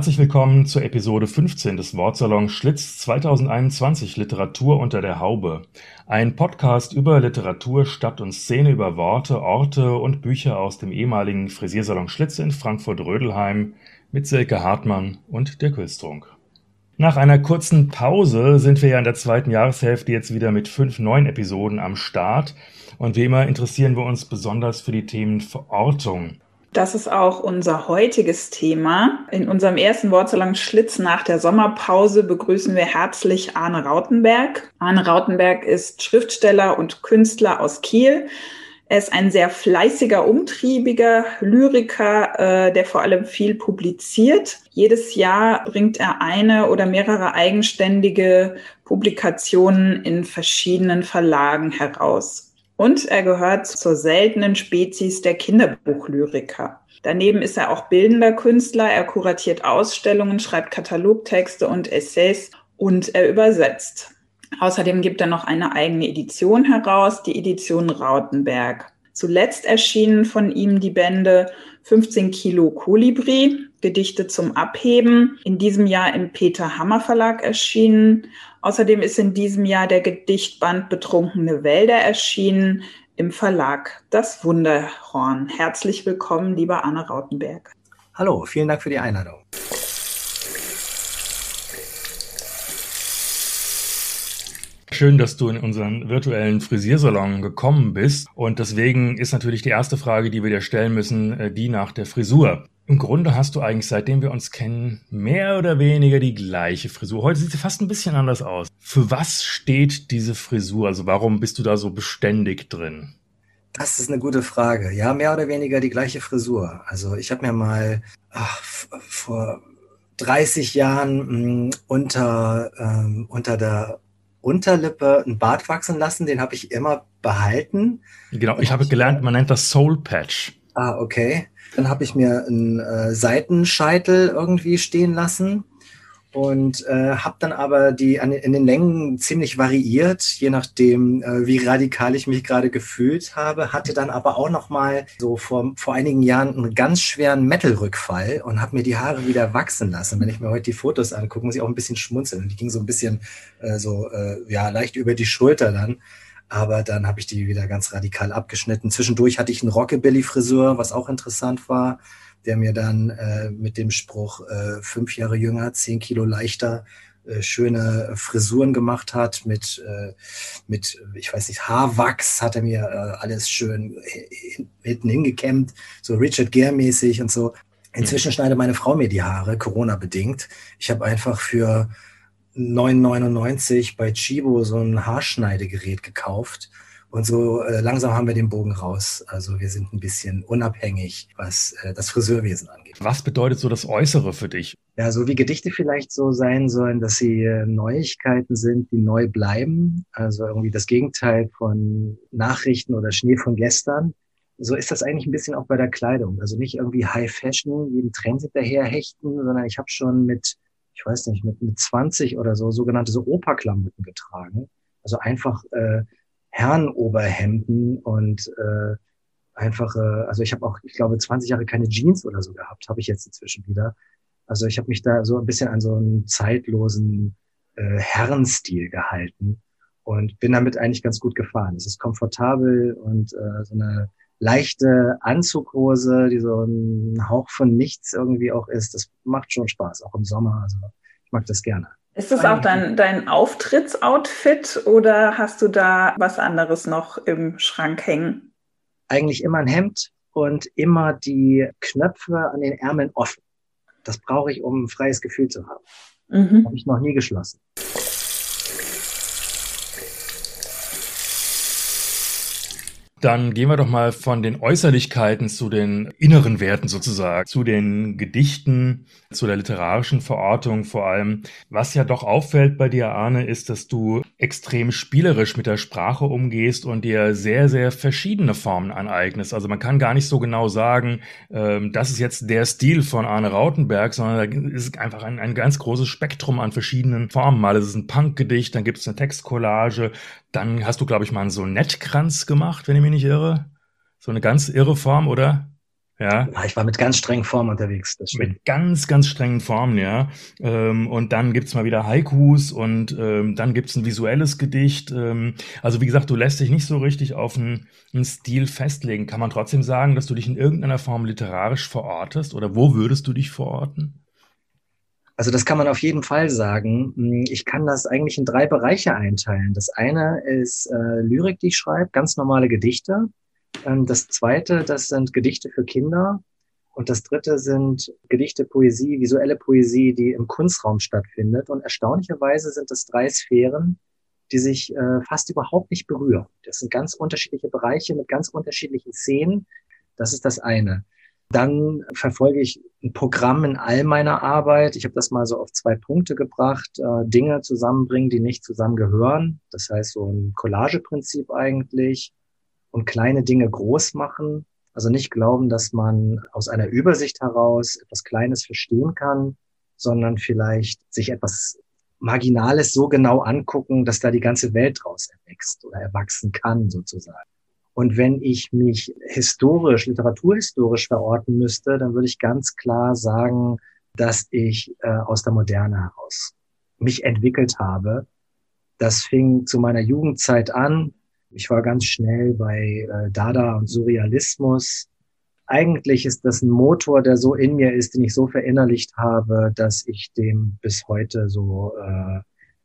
Herzlich willkommen zur Episode 15 des Wortsalons Schlitz 2021 Literatur unter der Haube. Ein Podcast über Literatur, Stadt und Szene, über Worte, Orte und Bücher aus dem ehemaligen Frisiersalon Schlitz in Frankfurt-Rödelheim mit Silke Hartmann und der Küstrunk. Nach einer kurzen Pause sind wir ja in der zweiten Jahreshälfte jetzt wieder mit fünf neuen Episoden am Start. Und wie immer interessieren wir uns besonders für die Themen Verortung. Das ist auch unser heutiges Thema. In unserem ersten Wortsalang Schlitz nach der Sommerpause begrüßen wir herzlich Arne Rautenberg. Arne Rautenberg ist Schriftsteller und Künstler aus Kiel. Er ist ein sehr fleißiger, umtriebiger Lyriker, äh, der vor allem viel publiziert. Jedes Jahr bringt er eine oder mehrere eigenständige Publikationen in verschiedenen Verlagen heraus. Und er gehört zur seltenen Spezies der Kinderbuchlyriker. Daneben ist er auch bildender Künstler. Er kuratiert Ausstellungen, schreibt Katalogtexte und Essays und er übersetzt. Außerdem gibt er noch eine eigene Edition heraus, die Edition Rautenberg. Zuletzt erschienen von ihm die Bände 15 Kilo Kolibri, Gedichte zum Abheben, in diesem Jahr im Peter Hammer Verlag erschienen Außerdem ist in diesem Jahr der Gedichtband Betrunkene Wälder erschienen im Verlag Das Wunderhorn. Herzlich willkommen, lieber Anne Rautenberg. Hallo, vielen Dank für die Einladung. Schön, dass du in unseren virtuellen Frisiersalon gekommen bist. Und deswegen ist natürlich die erste Frage, die wir dir stellen müssen, äh, die nach der Frisur. Im Grunde hast du eigentlich, seitdem wir uns kennen, mehr oder weniger die gleiche Frisur. Heute sieht sie fast ein bisschen anders aus. Für was steht diese Frisur? Also warum bist du da so beständig drin? Das ist eine gute Frage. Ja, mehr oder weniger die gleiche Frisur. Also ich habe mir mal ach, vor 30 Jahren mh, hm, unter, ähm, unter der Unterlippe einen Bart wachsen lassen. Den habe ich immer behalten. Genau, ich habe gelernt, man nennt das Soul Patch. Ah, okay. Dann habe ich mir einen äh, Seitenscheitel irgendwie stehen lassen und äh, habe dann aber die an, in den Längen ziemlich variiert, je nachdem, äh, wie radikal ich mich gerade gefühlt habe. Hatte dann aber auch noch mal so vor, vor einigen Jahren einen ganz schweren Metal-Rückfall und habe mir die Haare wieder wachsen lassen. Wenn ich mir heute die Fotos angucke, muss ich auch ein bisschen schmunzeln. Die ging so ein bisschen äh, so äh, ja leicht über die Schulter dann. Aber dann habe ich die wieder ganz radikal abgeschnitten. Zwischendurch hatte ich einen Rockabilly-Friseur, was auch interessant war, der mir dann äh, mit dem Spruch äh, fünf Jahre jünger, zehn Kilo leichter äh, schöne Frisuren gemacht hat mit, äh, mit, ich weiß nicht, Haarwachs hat er mir äh, alles schön hinten hingekämmt, so Richard Gere-mäßig und so. Inzwischen schneidet meine Frau mir die Haare, Corona-bedingt. Ich habe einfach für 9,99 bei Chibo so ein Haarschneidegerät gekauft. Und so äh, langsam haben wir den Bogen raus. Also wir sind ein bisschen unabhängig, was äh, das Friseurwesen angeht. Was bedeutet so das Äußere für dich? Ja, so wie Gedichte vielleicht so sein sollen, dass sie äh, Neuigkeiten sind, die neu bleiben. Also irgendwie das Gegenteil von Nachrichten oder Schnee von gestern. So ist das eigentlich ein bisschen auch bei der Kleidung. Also nicht irgendwie High Fashion, jeden Trend hinterher hechten, sondern ich habe schon mit ich weiß nicht, mit, mit 20 oder so sogenannte so Operklamotten getragen. Also einfach äh, Herrenoberhemden und äh, einfache, also ich habe auch, ich glaube, 20 Jahre keine Jeans oder so gehabt, habe ich jetzt inzwischen wieder. Also ich habe mich da so ein bisschen an so einen zeitlosen äh, Herrenstil gehalten und bin damit eigentlich ganz gut gefahren. Es ist komfortabel und äh, so eine leichte Anzughose, die so ein Hauch von nichts irgendwie auch ist. Das macht schon Spaß, auch im Sommer. Also ich mag das gerne. Ist das auch dein, dein Auftrittsoutfit oder hast du da was anderes noch im Schrank hängen? Eigentlich immer ein Hemd und immer die Knöpfe an den Ärmeln offen. Das brauche ich, um ein freies Gefühl zu haben. Mhm. Habe ich noch nie geschlossen. Dann gehen wir doch mal von den Äußerlichkeiten zu den inneren Werten sozusagen, zu den Gedichten, zu der literarischen Verortung vor allem. Was ja doch auffällt bei dir, Arne, ist, dass du extrem spielerisch mit der Sprache umgehst und dir sehr, sehr verschiedene Formen aneignest. Also man kann gar nicht so genau sagen, ähm, das ist jetzt der Stil von Arne Rautenberg, sondern da ist einfach ein, ein ganz großes Spektrum an verschiedenen Formen. Mal ist es ein Punkgedicht, dann gibt es eine Textcollage, dann hast du, glaube ich, mal einen Sonettkranz gemacht, wenn ich mich nicht irre. So eine ganz irre Form, oder? Ja. ja. Ich war mit ganz strengen Formen unterwegs. Mit ganz, ganz strengen Formen, ja. Ähm, und dann gibt's mal wieder Haikus und ähm, dann gibt's ein visuelles Gedicht. Ähm, also wie gesagt, du lässt dich nicht so richtig auf einen, einen Stil festlegen. Kann man trotzdem sagen, dass du dich in irgendeiner Form literarisch verortest? Oder wo würdest du dich verorten? Also das kann man auf jeden Fall sagen. Hm, ich kann das eigentlich in drei Bereiche einteilen. Das eine ist äh, Lyrik, die ich schreibe, ganz normale Gedichte. Ähm, das zweite, das sind Gedichte für Kinder. Und das dritte sind Gedichte, Poesie, visuelle Poesie, die im Kunstraum stattfindet. Und erstaunlicherweise sind das drei Sphären, die sich äh, fast überhaupt nicht berühren. Das sind ganz unterschiedliche Bereiche mit ganz unterschiedlichen Szenen. Das ist das eine. Dann verfolge ich ein Programm in all meiner Arbeit. Ich habe das mal so auf zwei Punkte gebracht. Äh, Dinge zusammenbringen, die nicht zusammengehören. Das heißt so ein Collageprinzip eigentlich. Und kleine Dinge groß machen. Also nicht glauben, dass man aus einer Übersicht heraus etwas Kleines verstehen kann, sondern vielleicht sich etwas Marginales so genau angucken, dass da die ganze Welt draus erwächst oder erwachsen kann sozusagen. Und wenn ich mich historisch, literaturhistorisch verorten müsste, dann würde ich ganz klar sagen, dass ich äh, aus der Moderne heraus mich entwickelt habe. Das fing zu meiner Jugendzeit an. Ich war ganz schnell bei äh, Dada und Surrealismus. Eigentlich ist das ein Motor, der so in mir ist, den ich so verinnerlicht habe, dass ich dem bis heute so äh,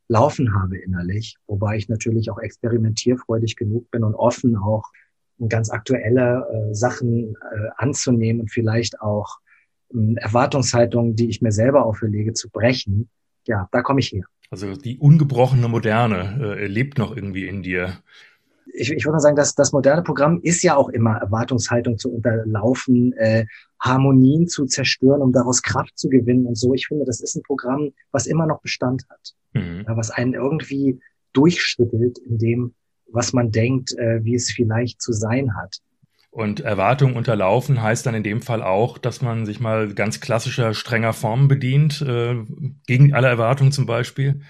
laufen habe innerlich, wobei ich natürlich auch experimentierfreudig genug bin und offen auch ganz aktuelle äh, Sachen äh, anzunehmen und vielleicht auch äh, Erwartungshaltungen, die ich mir selber auferlege, zu brechen. Ja, da komme ich her. Also die ungebrochene Moderne äh, lebt noch irgendwie in dir. Ich, ich würde sagen, dass das moderne Programm ist ja auch immer Erwartungshaltung zu unterlaufen, äh, Harmonien zu zerstören, um daraus Kraft zu gewinnen und so. Ich finde, das ist ein Programm, was immer noch Bestand hat, mhm. ja, was einen irgendwie durchschüttelt, in dem was man denkt, äh, wie es vielleicht zu sein hat. Und Erwartungen unterlaufen heißt dann in dem Fall auch, dass man sich mal ganz klassischer, strenger Formen bedient, äh, gegen alle Erwartungen zum Beispiel?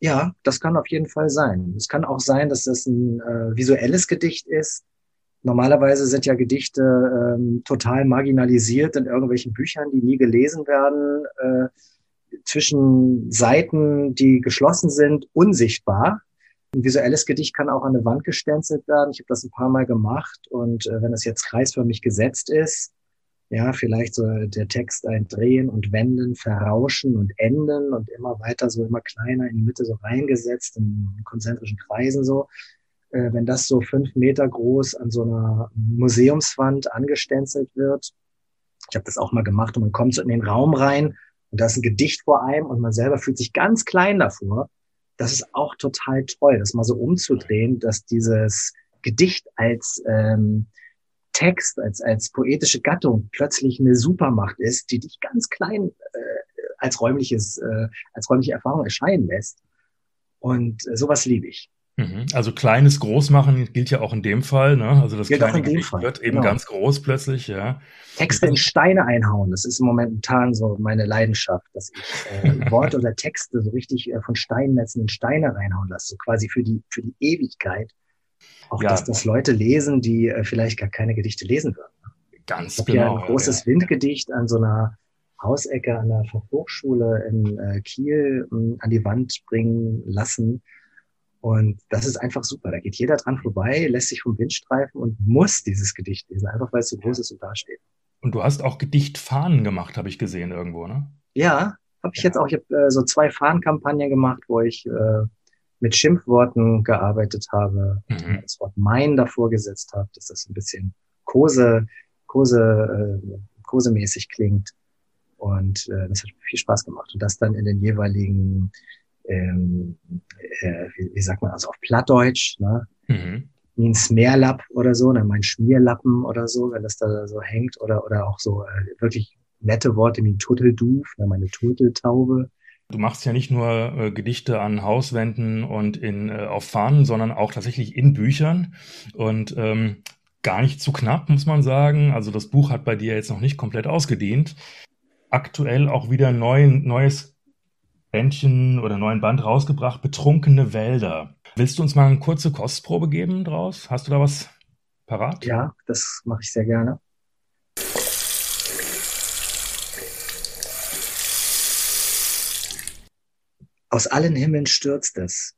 Ja, das kann auf jeden Fall sein. Es kann auch sein, dass das ein äh, visuelles Gedicht ist. Normalerweise sind ja Gedichte ähm, total marginalisiert in irgendwelchen Büchern, die nie gelesen werden, äh, zwischen Seiten, die geschlossen sind, unsichtbar. Ein visuelles Gedicht kann auch an eine Wand gestenzelt werden. Ich habe das ein paar Mal gemacht und äh, wenn es jetzt kreisförmig gesetzt ist, ja, vielleicht so der Text ein Drehen und Wenden, Verrauschen und Enden und immer weiter so immer kleiner in die Mitte so reingesetzt in konzentrischen Kreisen so. Äh, wenn das so fünf Meter groß an so einer Museumswand angestenzelt wird, ich habe das auch mal gemacht und man kommt so in den Raum rein und da ist ein Gedicht vor einem und man selber fühlt sich ganz klein davor das ist auch total toll, das mal so umzudrehen, dass dieses Gedicht als ähm, Text, als, als poetische Gattung plötzlich eine Supermacht ist, die dich ganz klein äh, als räumliches, äh, als räumliche Erfahrung erscheinen lässt. Und äh, sowas liebe ich. Mhm. Also kleines Großmachen gilt ja auch in dem Fall, ne? Also das gilt kleine Gedicht wird eben genau. ganz groß plötzlich, ja. Texte in Steine einhauen, das ist momentan so meine Leidenschaft, dass ich äh, Worte oder Texte so richtig äh, von Steinnetzen in Steine reinhauen lasse, so quasi für die für die Ewigkeit. Auch ja. dass das Leute lesen, die äh, vielleicht gar keine Gedichte lesen würden. Ganz ich genau. Ja ein großes ja. Windgedicht an so einer Hausecke an der Hochschule in äh, Kiel äh, an die Wand bringen lassen und das ist einfach super. Da geht jeder dran vorbei, lässt sich vom Wind streifen und muss dieses Gedicht lesen, einfach weil es so groß ist und dasteht. Und du hast auch Gedichtfahnen gemacht, habe ich gesehen irgendwo, ne? Ja, habe ich ja. jetzt auch. Ich habe äh, so zwei Fahnenkampagnen gemacht, wo ich äh, mit Schimpfworten gearbeitet habe, mhm. das Wort mein davor gesetzt habe, dass das ein bisschen Kose, Kose, äh, Kosemäßig klingt. Und äh, das hat viel Spaß gemacht. Und das dann in den jeweiligen ähm, äh, wie, wie sagt man, also auf Plattdeutsch, ne? Mhm. wie ein Smeerlapp oder so, oder mein Schmierlappen oder so, wenn das da so hängt, oder, oder auch so äh, wirklich nette Worte wie ein Turtelduf, ne, meine Turteltaube. Du machst ja nicht nur äh, Gedichte an Hauswänden und in, äh, auf Fahnen, sondern auch tatsächlich in Büchern. Und ähm, gar nicht zu knapp, muss man sagen. Also das Buch hat bei dir jetzt noch nicht komplett ausgedient. Aktuell auch wieder neu, neues Bändchen oder neuen Band rausgebracht, Betrunkene Wälder. Willst du uns mal eine kurze Kostprobe geben draus? Hast du da was parat? Ja, das mache ich sehr gerne. Aus allen Himmeln stürzt es.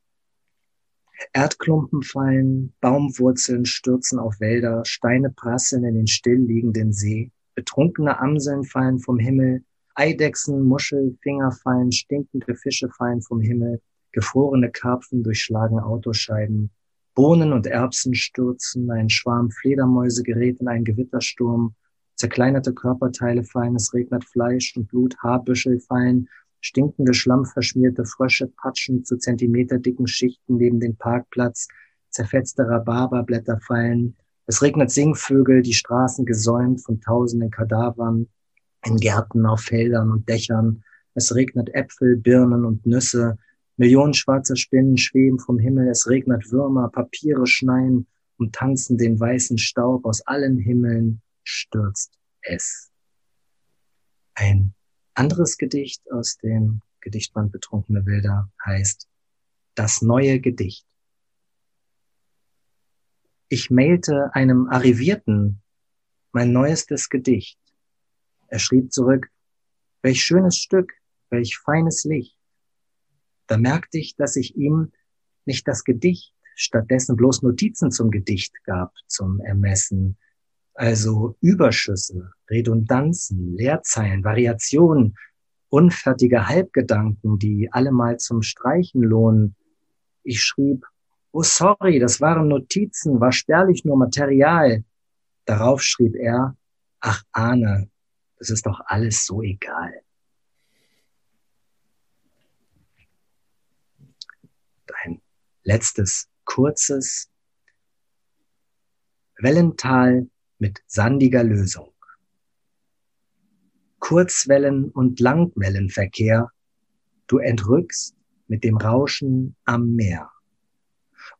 Erdklumpen fallen, Baumwurzeln stürzen auf Wälder, Steine prasseln in den stillliegenden See, betrunkene Amseln fallen vom Himmel, Eidechsen, Muschel, Finger fallen, stinkende Fische fallen vom Himmel, gefrorene Karpfen durchschlagen Autoscheiben, Bohnen und Erbsen stürzen, ein Schwarm Fledermäuse gerät in einen Gewittersturm, zerkleinerte Körperteile fallen, es regnet Fleisch und Blut, Haarbüschel fallen, stinkende schlammverschmierte Frösche patschen zu zentimeterdicken Schichten neben den Parkplatz, zerfetzte Rhabarberblätter fallen, es regnet Singvögel, die Straßen gesäumt von tausenden Kadavern, in Gärten, auf Feldern und Dächern. Es regnet Äpfel, Birnen und Nüsse. Millionen schwarzer Spinnen schweben vom Himmel. Es regnet Würmer, Papiere schneien und tanzen den weißen Staub. Aus allen Himmeln stürzt es. Ein anderes Gedicht aus dem Gedichtband Betrunkene Bilder heißt Das neue Gedicht. Ich mailte einem Arrivierten mein neuestes Gedicht. Er schrieb zurück, welch schönes Stück, welch feines Licht. Da merkte ich, dass ich ihm nicht das Gedicht, stattdessen bloß Notizen zum Gedicht gab, zum Ermessen. Also Überschüsse, Redundanzen, Leerzeilen, Variationen, unfertige Halbgedanken, die allemal zum Streichen lohnen. Ich schrieb, oh sorry, das waren Notizen, war spärlich nur Material. Darauf schrieb er, ach Ahne, es ist doch alles so egal. Ein letztes kurzes Wellental mit sandiger Lösung. Kurzwellen- und Langwellenverkehr, du entrückst mit dem Rauschen am Meer.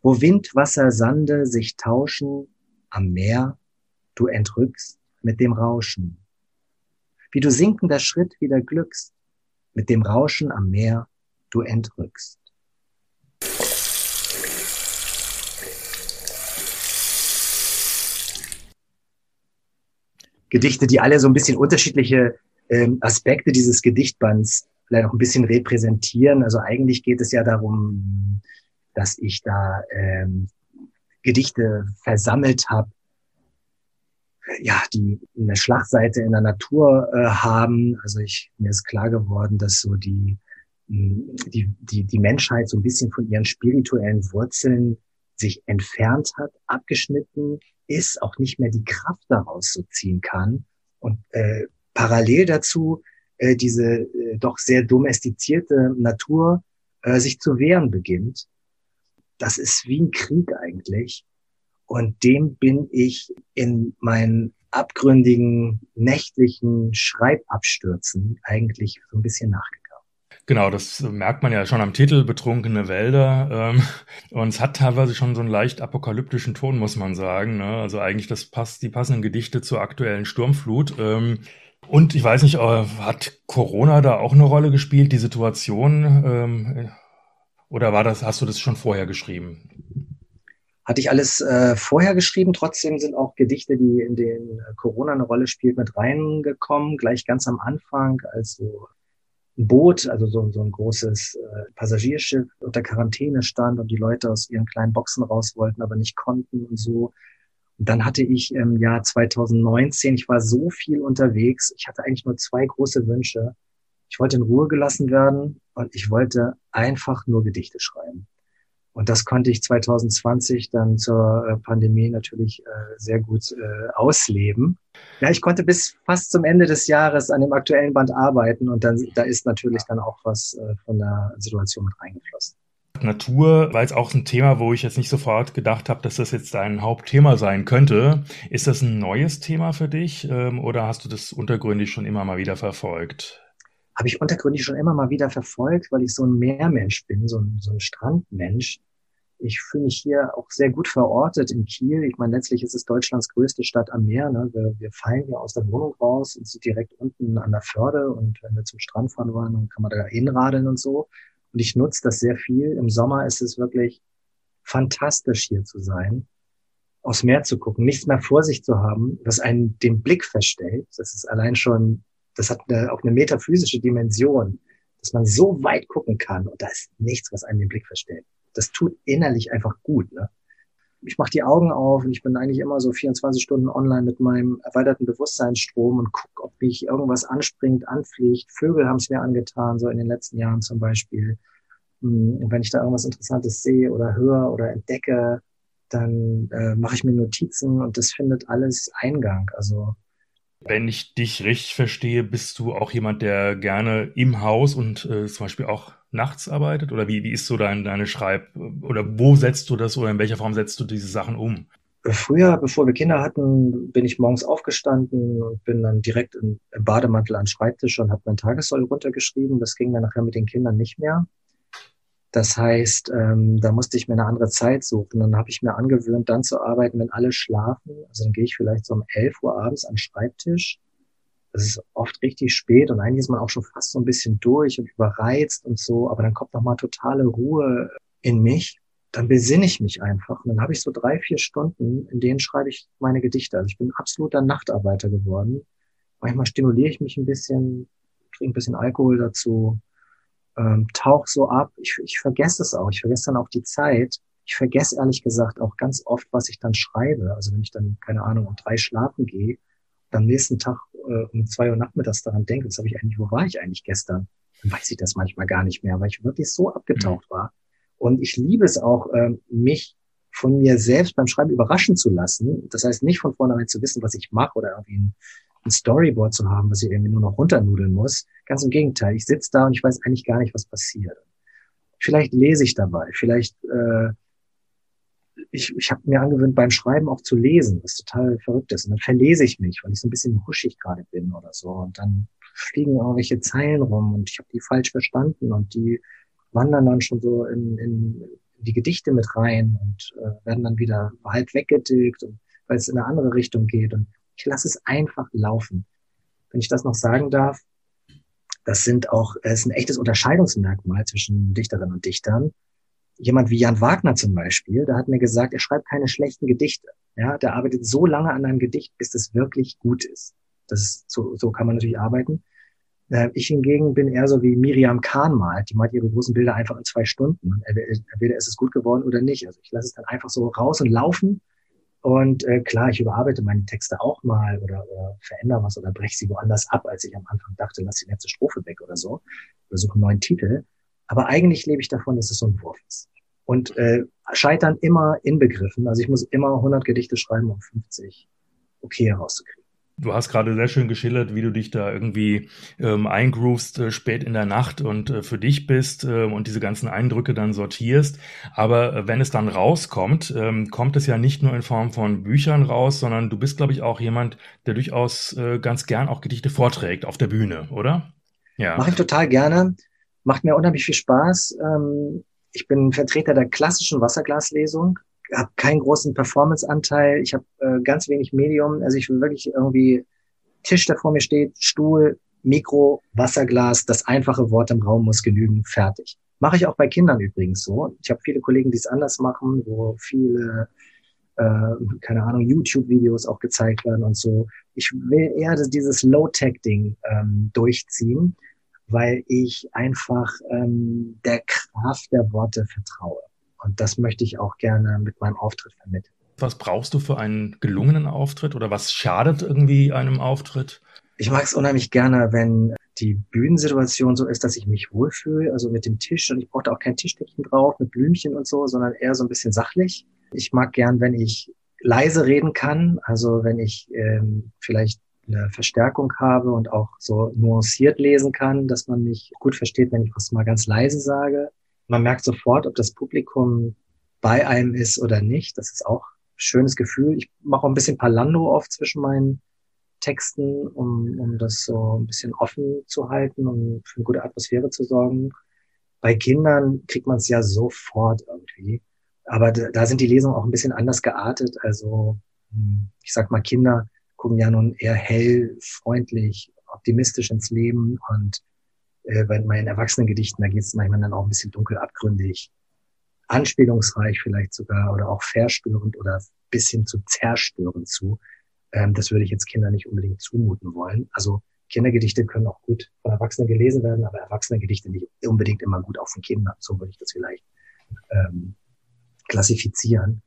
Wo Wind, Wasser, Sande sich tauschen am Meer, du entrückst mit dem Rauschen wie du sinkender Schritt wieder glückst, mit dem Rauschen am Meer du entrückst. Gedichte, die alle so ein bisschen unterschiedliche ähm, Aspekte dieses Gedichtbands vielleicht auch ein bisschen repräsentieren. Also eigentlich geht es ja darum, dass ich da ähm, Gedichte versammelt habe, ja, die eine Schlagseite in der Natur äh, haben. Also ich, mir ist klar geworden, dass so die, hm, die, die, die Menschheit so ein bisschen von ihren spirituellen Wurzeln sich entfernt hat, abgeschnitten ist, auch nicht mehr die Kraft daraus so ziehen kann. Und äh, parallel dazu äh, diese äh, doch sehr domestizierte Natur äh, sich zu wehren beginnt. Das ist wie ein Krieg eigentlich. Und dem bin ich in meinen abgründigen nächtlichen Schreibabstürzen eigentlich so ein bisschen nachgegangen. Genau, das merkt man ja schon am Titel, betrunkene Wälder. Ähm, und es hat teilweise schon so einen leicht apokalyptischen Ton, muss man sagen. Ne? Also eigentlich das passt, die passenden Gedichte zur aktuellen Sturmflut. Ähm, und ich weiß nicht, äh, hat Corona da auch eine Rolle gespielt, die Situation? Ähm, oder war das, hast du das schon vorher geschrieben? hatte ich alles äh, vorher geschrieben. Trotzdem sind auch Gedichte, die in den äh, Corona eine Rolle spielt, mit reingekommen. Gleich ganz am Anfang, als so Boot, also so, so ein großes äh, Passagierschiff unter Quarantäne stand und die Leute aus ihren kleinen Boxen raus wollten, aber nicht konnten und so. Und dann hatte ich im Jahr 2019, ich war so viel unterwegs, ich hatte eigentlich nur zwei große Wünsche. Ich wollte in Ruhe gelassen werden und ich wollte einfach nur Gedichte schreiben. Und das konnte ich 2020 dann zur äh, Pandemie natürlich äh, sehr gut äh, ausleben. Ja, ich konnte bis fast zum Ende des Jahres an dem aktuellen Band arbeiten und dann da ist natürlich dann auch was äh, von der Situation mit reingeflossen. Natur war jetzt auch ein Thema, wo ich jetzt nicht sofort gedacht habe, dass das jetzt dein Hauptthema sein könnte. Ist das ein neues Thema für dich ähm, oder hast du das untergründig schon immer mal wieder verfolgt? Habe ich untergründig schon immer mal wieder verfolgt, weil ich so ein Meermensch bin, so ein, so ein Strandmensch. Ich fühle mich hier auch sehr gut verortet in Kiel. Ich meine, letztlich ist es Deutschlands größte Stadt am Meer. Ne? Wir, wir fallen hier aus der Wohnung raus und sind direkt unten an der Förde. Und wenn wir zum Strand fahren wollen, dann kann man da hinradeln und so. Und ich nutze das sehr viel. Im Sommer ist es wirklich fantastisch hier zu sein, aufs Meer zu gucken, nichts mehr vor sich zu haben, was einen den Blick verstellt. Das ist allein schon, das hat eine, auch eine metaphysische Dimension, dass man so weit gucken kann und da ist nichts, was einen den Blick verstellt das tut innerlich einfach gut. Ne? Ich mache die Augen auf und ich bin eigentlich immer so 24 Stunden online mit meinem erweiterten Bewusstseinsstrom und gucke, ob mich irgendwas anspringt, anfliegt. Vögel haben es mir angetan, so in den letzten Jahren zum Beispiel. Hm, und wenn ich da irgendwas Interessantes sehe oder höre oder entdecke, dann äh, mache ich mir Notizen und das findet alles Eingang. Also wenn ich dich richtig verstehe, bist du auch jemand, der gerne im Haus und äh, zum Beispiel auch nachts arbeitet? Oder wie, wie ist so dein, deine Schreib- oder wo setzt du das oder in welcher Form setzt du diese Sachen um? Früher, bevor wir Kinder hatten, bin ich morgens aufgestanden und bin dann direkt im Bademantel an den Schreibtisch und habe mein Tagessoll runtergeschrieben. Das ging dann nachher mit den Kindern nicht mehr. Das heißt, ähm, da musste ich mir eine andere Zeit suchen. Dann habe ich mir angewöhnt, dann zu arbeiten, wenn alle schlafen. Also dann gehe ich vielleicht so um 11 Uhr abends an den Schreibtisch. Das ist oft richtig spät und eigentlich ist man auch schon fast so ein bisschen durch und überreizt und so. Aber dann kommt noch mal totale Ruhe in mich. Dann besinne ich mich einfach. Und dann habe ich so drei, vier Stunden, in denen schreibe ich meine Gedichte. Also ich bin absoluter Nachtarbeiter geworden. Manchmal stimuliere ich mich ein bisschen, trinke ein bisschen Alkohol dazu ähm, tauch so ab. Ich, ich vergesse es auch. Ich vergesse dann auch die Zeit. Ich vergesse ehrlich gesagt auch ganz oft, was ich dann schreibe. Also wenn ich dann, keine Ahnung, um drei schlafen gehe, am nächsten Tag äh, um zwei Uhr nachmittags daran denke, das habe ich eigentlich, wo war ich eigentlich gestern? Dann weiß ich das manchmal gar nicht mehr, weil ich wirklich so abgetaucht mhm. war. Und ich liebe es auch, äh, mich von mir selbst beim Schreiben überraschen zu lassen. Das heißt, nicht von vornherein zu wissen, was ich mache oder irgendwie ein ein Storyboard zu haben, was ich irgendwie nur noch runternudeln muss. Ganz im Gegenteil, ich sitze da und ich weiß eigentlich gar nicht, was passiert. Vielleicht lese ich dabei, vielleicht äh, ich, ich habe mir angewöhnt, beim Schreiben auch zu lesen, was total verrückt ist. Und dann verlese ich mich, weil ich so ein bisschen huschig gerade bin oder so. Und dann fliegen irgendwelche Zeilen rum und ich habe die falsch verstanden und die wandern dann schon so in, in die Gedichte mit rein und äh, werden dann wieder halb weggedickt, weil es in eine andere Richtung geht. Und ich lasse es einfach laufen. Wenn ich das noch sagen darf, das sind auch, es ist ein echtes Unterscheidungsmerkmal zwischen Dichterinnen und Dichtern. Jemand wie Jan Wagner zum Beispiel, der hat mir gesagt, er schreibt keine schlechten Gedichte. Ja, der arbeitet so lange an einem Gedicht, bis es wirklich gut ist. Das ist so, so kann man natürlich arbeiten. Äh, ich hingegen bin eher so wie Miriam Kahn malt. Die malt ihre großen Bilder einfach in zwei Stunden. Entweder ist es gut geworden oder nicht. Also ich lasse es dann einfach so raus und laufen und äh, klar, ich überarbeite meine Texte auch mal oder, oder verändere was oder breche sie woanders ab, als ich am Anfang dachte, lass die letzte Strophe weg oder so. Oder suche einen neuen Titel. Aber eigentlich lebe ich davon, dass es so ein Wurf ist. Und äh, scheitern immer inbegriffen. Also ich muss immer 100 Gedichte schreiben, um 50 okay herauszukriegen. Du hast gerade sehr schön geschildert, wie du dich da irgendwie ähm, eingroovst äh, spät in der Nacht und äh, für dich bist äh, und diese ganzen Eindrücke dann sortierst. Aber äh, wenn es dann rauskommt, ähm, kommt es ja nicht nur in Form von Büchern raus, sondern du bist, glaube ich, auch jemand, der durchaus äh, ganz gern auch Gedichte vorträgt auf der Bühne, oder? Ja. Mache ich total gerne. Macht mir unheimlich viel Spaß. Ähm, ich bin Vertreter der klassischen Wasserglaslesung habe keinen großen Performance-Anteil, ich habe äh, ganz wenig Medium, also ich will wirklich irgendwie Tisch, der vor mir steht, Stuhl, Mikro, Wasserglas, das einfache Wort im Raum muss genügen, fertig. Mache ich auch bei Kindern übrigens so. Ich habe viele Kollegen, die es anders machen, wo viele, äh, keine Ahnung, YouTube-Videos auch gezeigt werden und so. Ich will eher dieses Low-Tech-Ding ähm, durchziehen, weil ich einfach ähm, der Kraft der Worte vertraue. Und das möchte ich auch gerne mit meinem Auftritt vermitteln. Was brauchst du für einen gelungenen Auftritt oder was schadet irgendwie einem Auftritt? Ich mag es unheimlich gerne, wenn die Bühnensituation so ist, dass ich mich wohlfühle, also mit dem Tisch. Und ich brauche da auch kein Tischdeckchen drauf mit Blümchen und so, sondern eher so ein bisschen sachlich. Ich mag gern, wenn ich leise reden kann, also wenn ich ähm, vielleicht eine Verstärkung habe und auch so nuanciert lesen kann, dass man mich gut versteht, wenn ich was mal ganz leise sage man merkt sofort, ob das Publikum bei einem ist oder nicht. Das ist auch ein schönes Gefühl. Ich mache auch ein bisschen Palando oft zwischen meinen Texten, um, um das so ein bisschen offen zu halten und für eine gute Atmosphäre zu sorgen. Bei Kindern kriegt man es ja sofort irgendwie. Aber da, sind die Lesungen auch ein bisschen anders geartet. Also ich sag mal, Kinder gucken ja nun eher hell, freundlich, optimistisch ins Leben und äh, bei meinen Erwachsenengedichten, da geht es manchmal dann auch ein bisschen dunkel abgründig, anspielungsreich vielleicht sogar oder auch verstörend oder bis hin zu zerstörend zu. Ähm, das würde ich jetzt Kindern nicht unbedingt zumuten wollen. Also Kindergedichte können auch gut von Erwachsenen gelesen werden, aber Erwachsenengedichte nicht unbedingt immer gut auch von Kindern. So würde ich das vielleicht ähm, klassifizieren.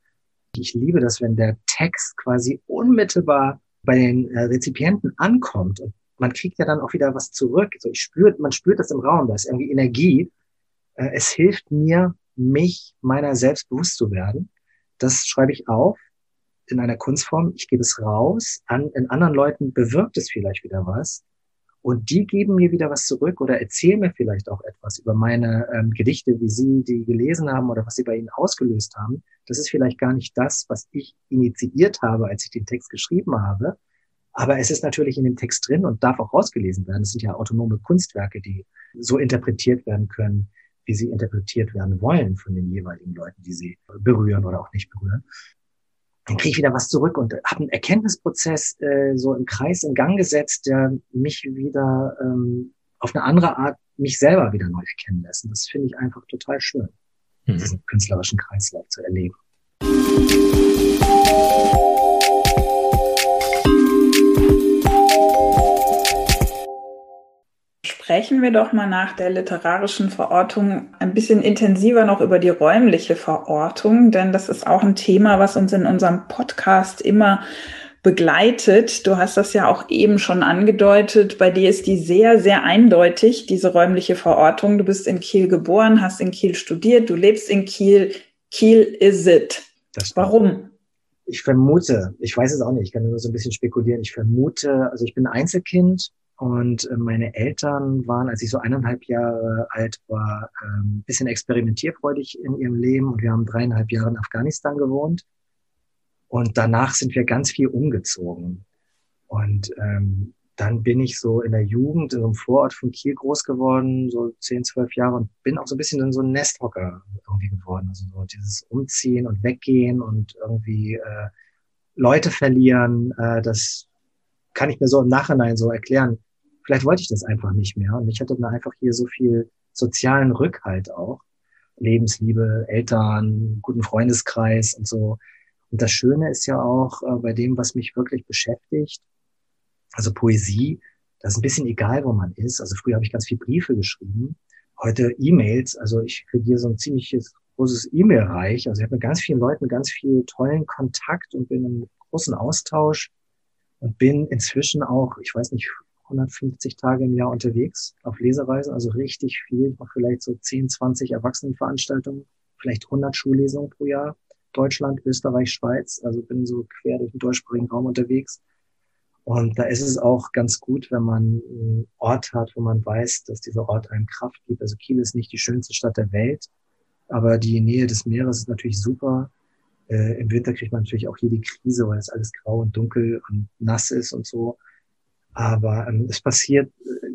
Ich liebe das, wenn der Text quasi unmittelbar bei den äh, Rezipienten ankommt und man kriegt ja dann auch wieder was zurück. Also ich spürt, man spürt das im Raum, da ist irgendwie Energie. Äh, es hilft mir, mich meiner selbst bewusst zu werden. Das schreibe ich auf in einer Kunstform. Ich gebe es raus. An, in anderen Leuten bewirkt es vielleicht wieder was. Und die geben mir wieder was zurück oder erzählen mir vielleicht auch etwas über meine ähm, Gedichte, wie sie die gelesen haben oder was sie bei ihnen ausgelöst haben. Das ist vielleicht gar nicht das, was ich initiiert habe, als ich den Text geschrieben habe. Aber es ist natürlich in dem Text drin und darf auch rausgelesen werden. Es sind ja autonome Kunstwerke, die so interpretiert werden können, wie sie interpretiert werden wollen von den jeweiligen Leuten, die sie berühren oder auch nicht berühren dann kriege ich wieder was zurück und habe einen Erkenntnisprozess äh, so im Kreis in Gang gesetzt, der mich wieder ähm, auf eine andere Art mich selber wieder neu erkennen lässt. Und das finde ich einfach total schön, mhm. diesen künstlerischen Kreislauf zu erleben. Sprechen wir doch mal nach der literarischen Verortung ein bisschen intensiver noch über die räumliche Verortung, denn das ist auch ein Thema, was uns in unserem Podcast immer begleitet. Du hast das ja auch eben schon angedeutet. Bei dir ist die sehr, sehr eindeutig, diese räumliche Verortung. Du bist in Kiel geboren, hast in Kiel studiert, du lebst in Kiel. Kiel is it. Warum? Ich vermute, ich weiß es auch nicht, ich kann nur so ein bisschen spekulieren. Ich vermute, also ich bin Einzelkind, und äh, meine Eltern waren, als ich so eineinhalb Jahre alt war, ein ähm, bisschen experimentierfreudig in ihrem Leben und wir haben dreieinhalb Jahre in Afghanistan gewohnt. Und danach sind wir ganz viel umgezogen. Und ähm, dann bin ich so in der Jugend in so einem Vorort von Kiel groß geworden, so zehn, zwölf Jahre und bin auch so ein bisschen in so ein Nesthocker irgendwie geworden. Also so dieses Umziehen und Weggehen und irgendwie äh, Leute verlieren, äh, das kann ich mir so im Nachhinein so erklären, vielleicht wollte ich das einfach nicht mehr. Und ich hatte dann einfach hier so viel sozialen Rückhalt auch. Lebensliebe, Eltern, guten Freundeskreis und so. Und das Schöne ist ja auch äh, bei dem, was mich wirklich beschäftigt, also Poesie, das ist ein bisschen egal, wo man ist. Also früher habe ich ganz viel Briefe geschrieben, heute E-Mails. Also ich kriege hier so ein ziemliches großes E-Mail-Reich. Also ich habe mit ganz vielen Leuten ganz viel tollen Kontakt und bin im großen Austausch und bin inzwischen auch, ich weiß nicht, 150 Tage im Jahr unterwegs auf Lesereisen, also richtig viel. Ich mache vielleicht so 10, 20 Erwachsenenveranstaltungen, vielleicht 100 Schullesungen pro Jahr. Deutschland, Österreich, Schweiz, also bin so quer durch den deutschsprachigen Raum unterwegs. Und da ist es auch ganz gut, wenn man einen Ort hat, wo man weiß, dass dieser Ort einem Kraft gibt. Also Kiel ist nicht die schönste Stadt der Welt, aber die Nähe des Meeres ist natürlich super. Äh, Im Winter kriegt man natürlich auch hier die Krise, weil es alles grau und dunkel und nass ist und so. Aber ähm, es passiert äh,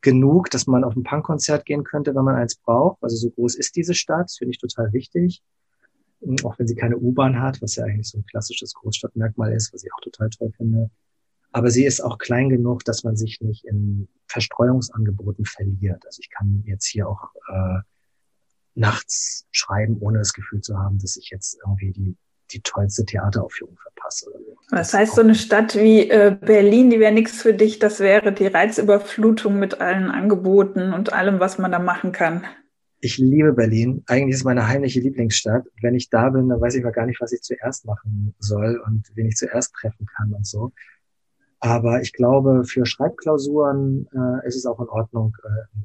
genug, dass man auf ein Punkkonzert gehen könnte, wenn man eins braucht. Also so groß ist diese Stadt, das finde ich total wichtig. Auch wenn sie keine U-Bahn hat, was ja eigentlich so ein klassisches Großstadtmerkmal ist, was ich auch total toll finde. Aber sie ist auch klein genug, dass man sich nicht in Verstreuungsangeboten verliert. Also ich kann jetzt hier auch äh, nachts schreiben, ohne das Gefühl zu haben, dass ich jetzt irgendwie die, die tollste Theateraufführung verpasse. Das heißt, so eine Stadt wie äh, Berlin, die wäre nichts für dich, das wäre die Reizüberflutung mit allen Angeboten und allem, was man da machen kann. Ich liebe Berlin. Eigentlich ist es meine heimliche Lieblingsstadt. Wenn ich da bin, dann weiß ich mal gar nicht, was ich zuerst machen soll und wen ich zuerst treffen kann und so. Aber ich glaube, für Schreibklausuren äh, ist es auch in Ordnung, äh,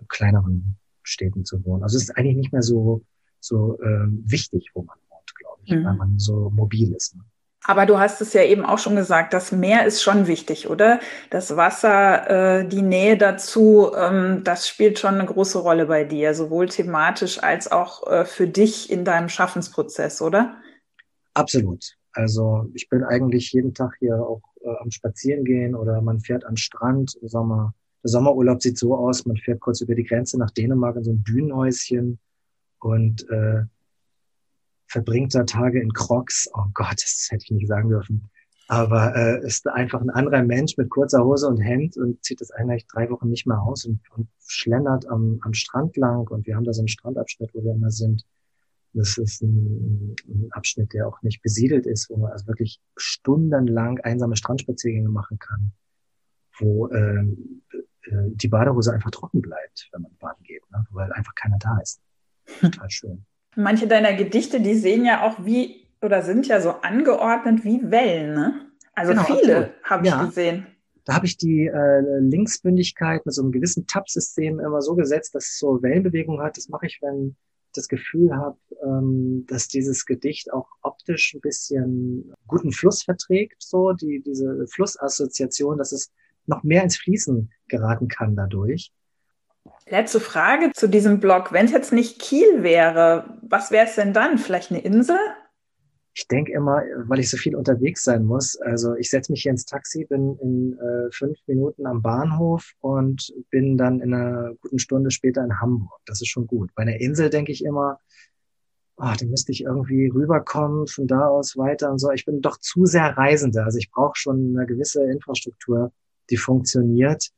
in kleineren Städten zu wohnen. Also es ist eigentlich nicht mehr so, so äh, wichtig, wo man wohnt, glaube ich, mhm. weil man so mobil ist. Ne? Aber du hast es ja eben auch schon gesagt, das Meer ist schon wichtig, oder? Das Wasser, äh, die Nähe dazu, ähm, das spielt schon eine große Rolle bei dir, sowohl thematisch als auch äh, für dich in deinem Schaffensprozess, oder? Absolut. Also ich bin eigentlich jeden Tag hier auch äh, am Spazierengehen oder man fährt an Strand. Im Sommer, Sommerurlaub sieht so aus, man fährt kurz über die Grenze nach Dänemark in so ein Dünenhäuschen und äh, verbringt da Tage in Crocs. Oh Gott, das hätte ich nicht sagen dürfen. Aber äh, ist einfach ein anderer Mensch mit kurzer Hose und Hemd und zieht das eigentlich drei Wochen nicht mehr aus und, und schlendert am, am Strand lang. Und wir haben da so einen Strandabschnitt, wo wir immer sind. Das ist ein, ein Abschnitt, der auch nicht besiedelt ist, wo man also wirklich stundenlang einsame Strandspaziergänge machen kann, wo äh, die Badehose einfach trocken bleibt, wenn man baden geht, ne? weil einfach keiner da ist. Total schön. Manche deiner Gedichte, die sehen ja auch wie oder sind ja so angeordnet wie Wellen, ne? Also genau, viele habe ich ja. gesehen. Da habe ich die äh, Linksbündigkeit mit so einem gewissen Tab-System immer so gesetzt, dass es so Wellenbewegung hat. Das mache ich, wenn ich das Gefühl habe, ähm, dass dieses Gedicht auch optisch ein bisschen guten Fluss verträgt, so die diese Flussassoziation, dass es noch mehr ins Fließen geraten kann dadurch. Letzte Frage zu diesem Blog. Wenn es jetzt nicht Kiel wäre, was wäre es denn dann? Vielleicht eine Insel? Ich denke immer, weil ich so viel unterwegs sein muss. Also ich setze mich hier ins Taxi, bin in äh, fünf Minuten am Bahnhof und bin dann in einer guten Stunde später in Hamburg. Das ist schon gut. Bei einer Insel denke ich immer, oh, da müsste ich irgendwie rüberkommen, von da aus weiter und so. Ich bin doch zu sehr Reisender. Also ich brauche schon eine gewisse Infrastruktur, die funktioniert.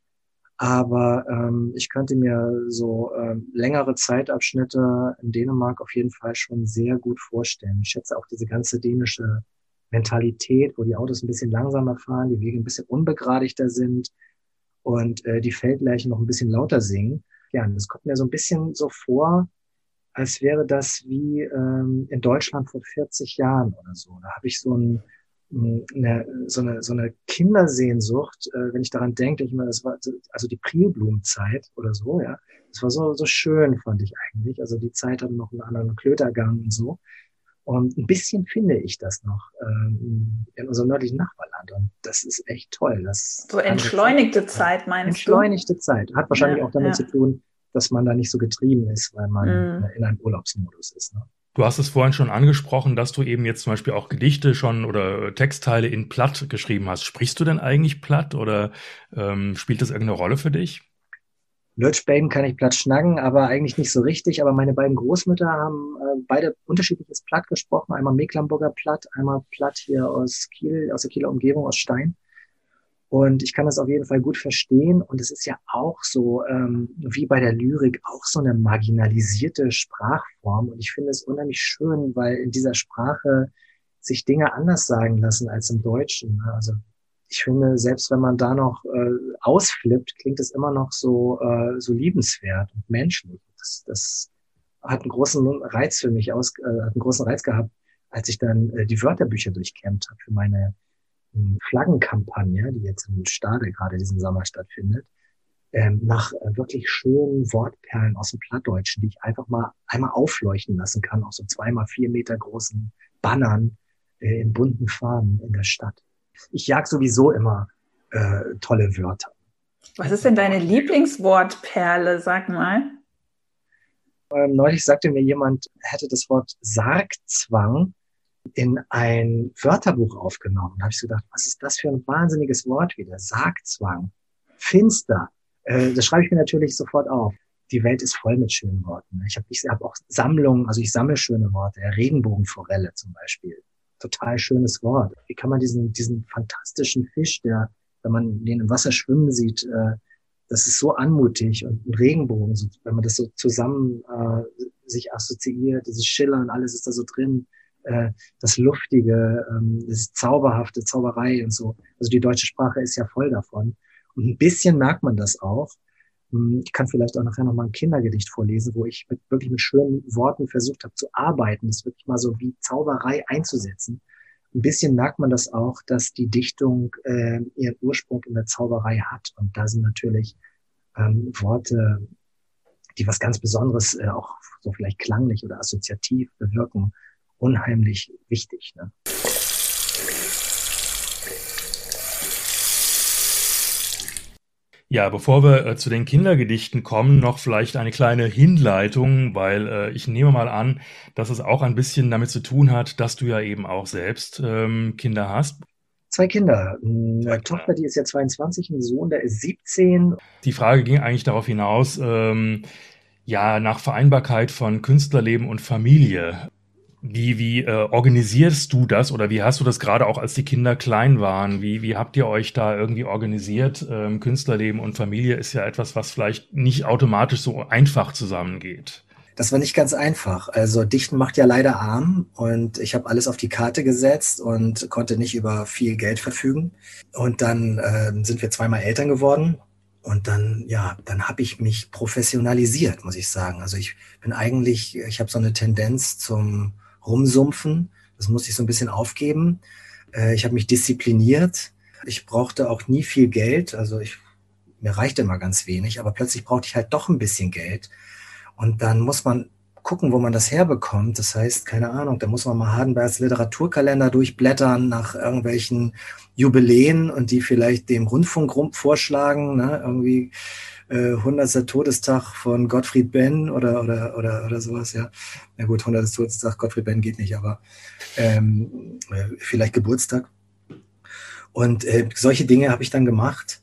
Aber ähm, ich könnte mir so ähm, längere Zeitabschnitte in Dänemark auf jeden Fall schon sehr gut vorstellen. Ich schätze auch diese ganze dänische Mentalität, wo die Autos ein bisschen langsamer fahren, die Wege ein bisschen unbegradigter sind und äh, die Feldleichen noch ein bisschen lauter singen. Ja, das kommt mir so ein bisschen so vor, als wäre das wie ähm, in Deutschland vor 40 Jahren oder so. Da habe ich so ein eine, so, eine, so eine Kindersehnsucht, äh, wenn ich daran denke, ich meine, das war also die Prielblumenzeit oder so, ja. Das war so, so schön, fand ich eigentlich. Also die Zeit hat noch einen anderen Klötergang und so. Und ein bisschen finde ich das noch ähm, in unserem nördlichen Nachbarland. Und das ist echt toll. Das so entschleunigte Zeit, meinst entschleunigte du? Entschleunigte Zeit. Hat wahrscheinlich ja, auch damit ja. zu tun, dass man da nicht so getrieben ist, weil man mm. in einem Urlaubsmodus ist. Ne? Du hast es vorhin schon angesprochen, dass du eben jetzt zum Beispiel auch Gedichte schon oder Textteile in Platt geschrieben hast. Sprichst du denn eigentlich Platt oder ähm, spielt das irgendeine Rolle für dich? Lötschbaden kann ich Platt schnacken, aber eigentlich nicht so richtig. Aber meine beiden Großmütter haben äh, beide unterschiedliches Platt gesprochen. Einmal Mecklenburger Platt, einmal Platt hier aus Kiel, aus der Kieler Umgebung, aus Stein. Und ich kann das auf jeden Fall gut verstehen. Und es ist ja auch so, ähm, wie bei der Lyrik, auch so eine marginalisierte Sprachform. Und ich finde es unheimlich schön, weil in dieser Sprache sich Dinge anders sagen lassen als im Deutschen. Also ich finde, selbst wenn man da noch äh, ausflippt, klingt es immer noch so, äh, so liebenswert und menschlich. Das, das hat einen großen Reiz für mich aus, äh, hat einen großen Reiz gehabt, als ich dann äh, die Wörterbücher durchkämmt habe für meine Flaggenkampagne, die jetzt in Stade gerade diesen Sommer stattfindet, ähm, nach äh, wirklich schönen Wortperlen aus dem Plattdeutschen, die ich einfach mal einmal aufleuchten lassen kann, auf so zweimal vier Meter großen Bannern äh, in bunten Farben in der Stadt. Ich jag sowieso immer äh, tolle Wörter. Was ist denn deine Lieblingswortperle, sag mal? Ähm, neulich sagte mir jemand, hätte das Wort Sargzwang in ein Wörterbuch aufgenommen. Da habe ich so gedacht, was ist das für ein wahnsinniges Wort wieder? Sargzwang, finster. Äh, das schreibe ich mir natürlich sofort auf. Die Welt ist voll mit schönen Worten. Ich habe ich hab auch Sammlungen, also ich sammle schöne Worte. Regenbogenforelle zum Beispiel. Total schönes Wort. Wie kann man diesen, diesen fantastischen Fisch, der, wenn man den im Wasser schwimmen sieht, äh, das ist so anmutig und ein Regenbogen, wenn man das so zusammen äh, sich assoziiert, dieses Schillern, alles ist da so drin äh, das Luftige, ähm, das Zauberhafte, Zauberei und so. Also die deutsche Sprache ist ja voll davon. Und ein bisschen merkt man das auch. Hm, ich kann vielleicht auch nachher nochmal ein Kindergedicht vorlesen, wo ich mit, wirklich mit schönen Worten versucht habe zu arbeiten, das wirklich mal so wie Zauberei einzusetzen. Ein bisschen merkt man das auch, dass die Dichtung äh, ihren Ursprung in der Zauberei hat. Und da sind natürlich ähm, Worte, die was ganz Besonderes äh, auch so vielleicht klanglich oder assoziativ bewirken, unheimlich wichtig. Ne? Ja, bevor wir äh, zu den Kindergedichten kommen, noch vielleicht eine kleine Hinleitung, weil äh, ich nehme mal an, dass es auch ein bisschen damit zu tun hat, dass du ja eben auch selbst ähm, Kinder hast. Zwei Kinder. Hm, eine Tochter, die ist ja 22, ein Sohn, der ist 17. Die Frage ging eigentlich darauf hinaus, ähm, ja, nach Vereinbarkeit von Künstlerleben und Familie. Wie, wie äh, organisierst du das oder wie hast du das gerade auch, als die Kinder klein waren? Wie, wie habt ihr euch da irgendwie organisiert? Ähm, Künstlerleben und Familie ist ja etwas, was vielleicht nicht automatisch so einfach zusammengeht. Das war nicht ganz einfach. Also Dichten macht ja leider arm und ich habe alles auf die Karte gesetzt und konnte nicht über viel Geld verfügen. Und dann äh, sind wir zweimal Eltern geworden und dann, ja, dann habe ich mich professionalisiert, muss ich sagen. Also ich bin eigentlich, ich habe so eine Tendenz zum Rumsumpfen. Das musste ich so ein bisschen aufgeben. Äh, ich habe mich diszipliniert. Ich brauchte auch nie viel Geld. Also ich, mir reichte immer ganz wenig, aber plötzlich brauchte ich halt doch ein bisschen Geld. Und dann muss man gucken, wo man das herbekommt. Das heißt, keine Ahnung, da muss man mal Hardenbergs Literaturkalender durchblättern nach irgendwelchen Jubiläen und die vielleicht dem Rundfunk vorschlagen, ne? irgendwie äh, 100. Todestag von Gottfried Benn oder, oder, oder, oder sowas, ja. Na gut, 100. Todestag Gottfried Benn geht nicht, aber ähm, äh, vielleicht Geburtstag. Und äh, solche Dinge habe ich dann gemacht.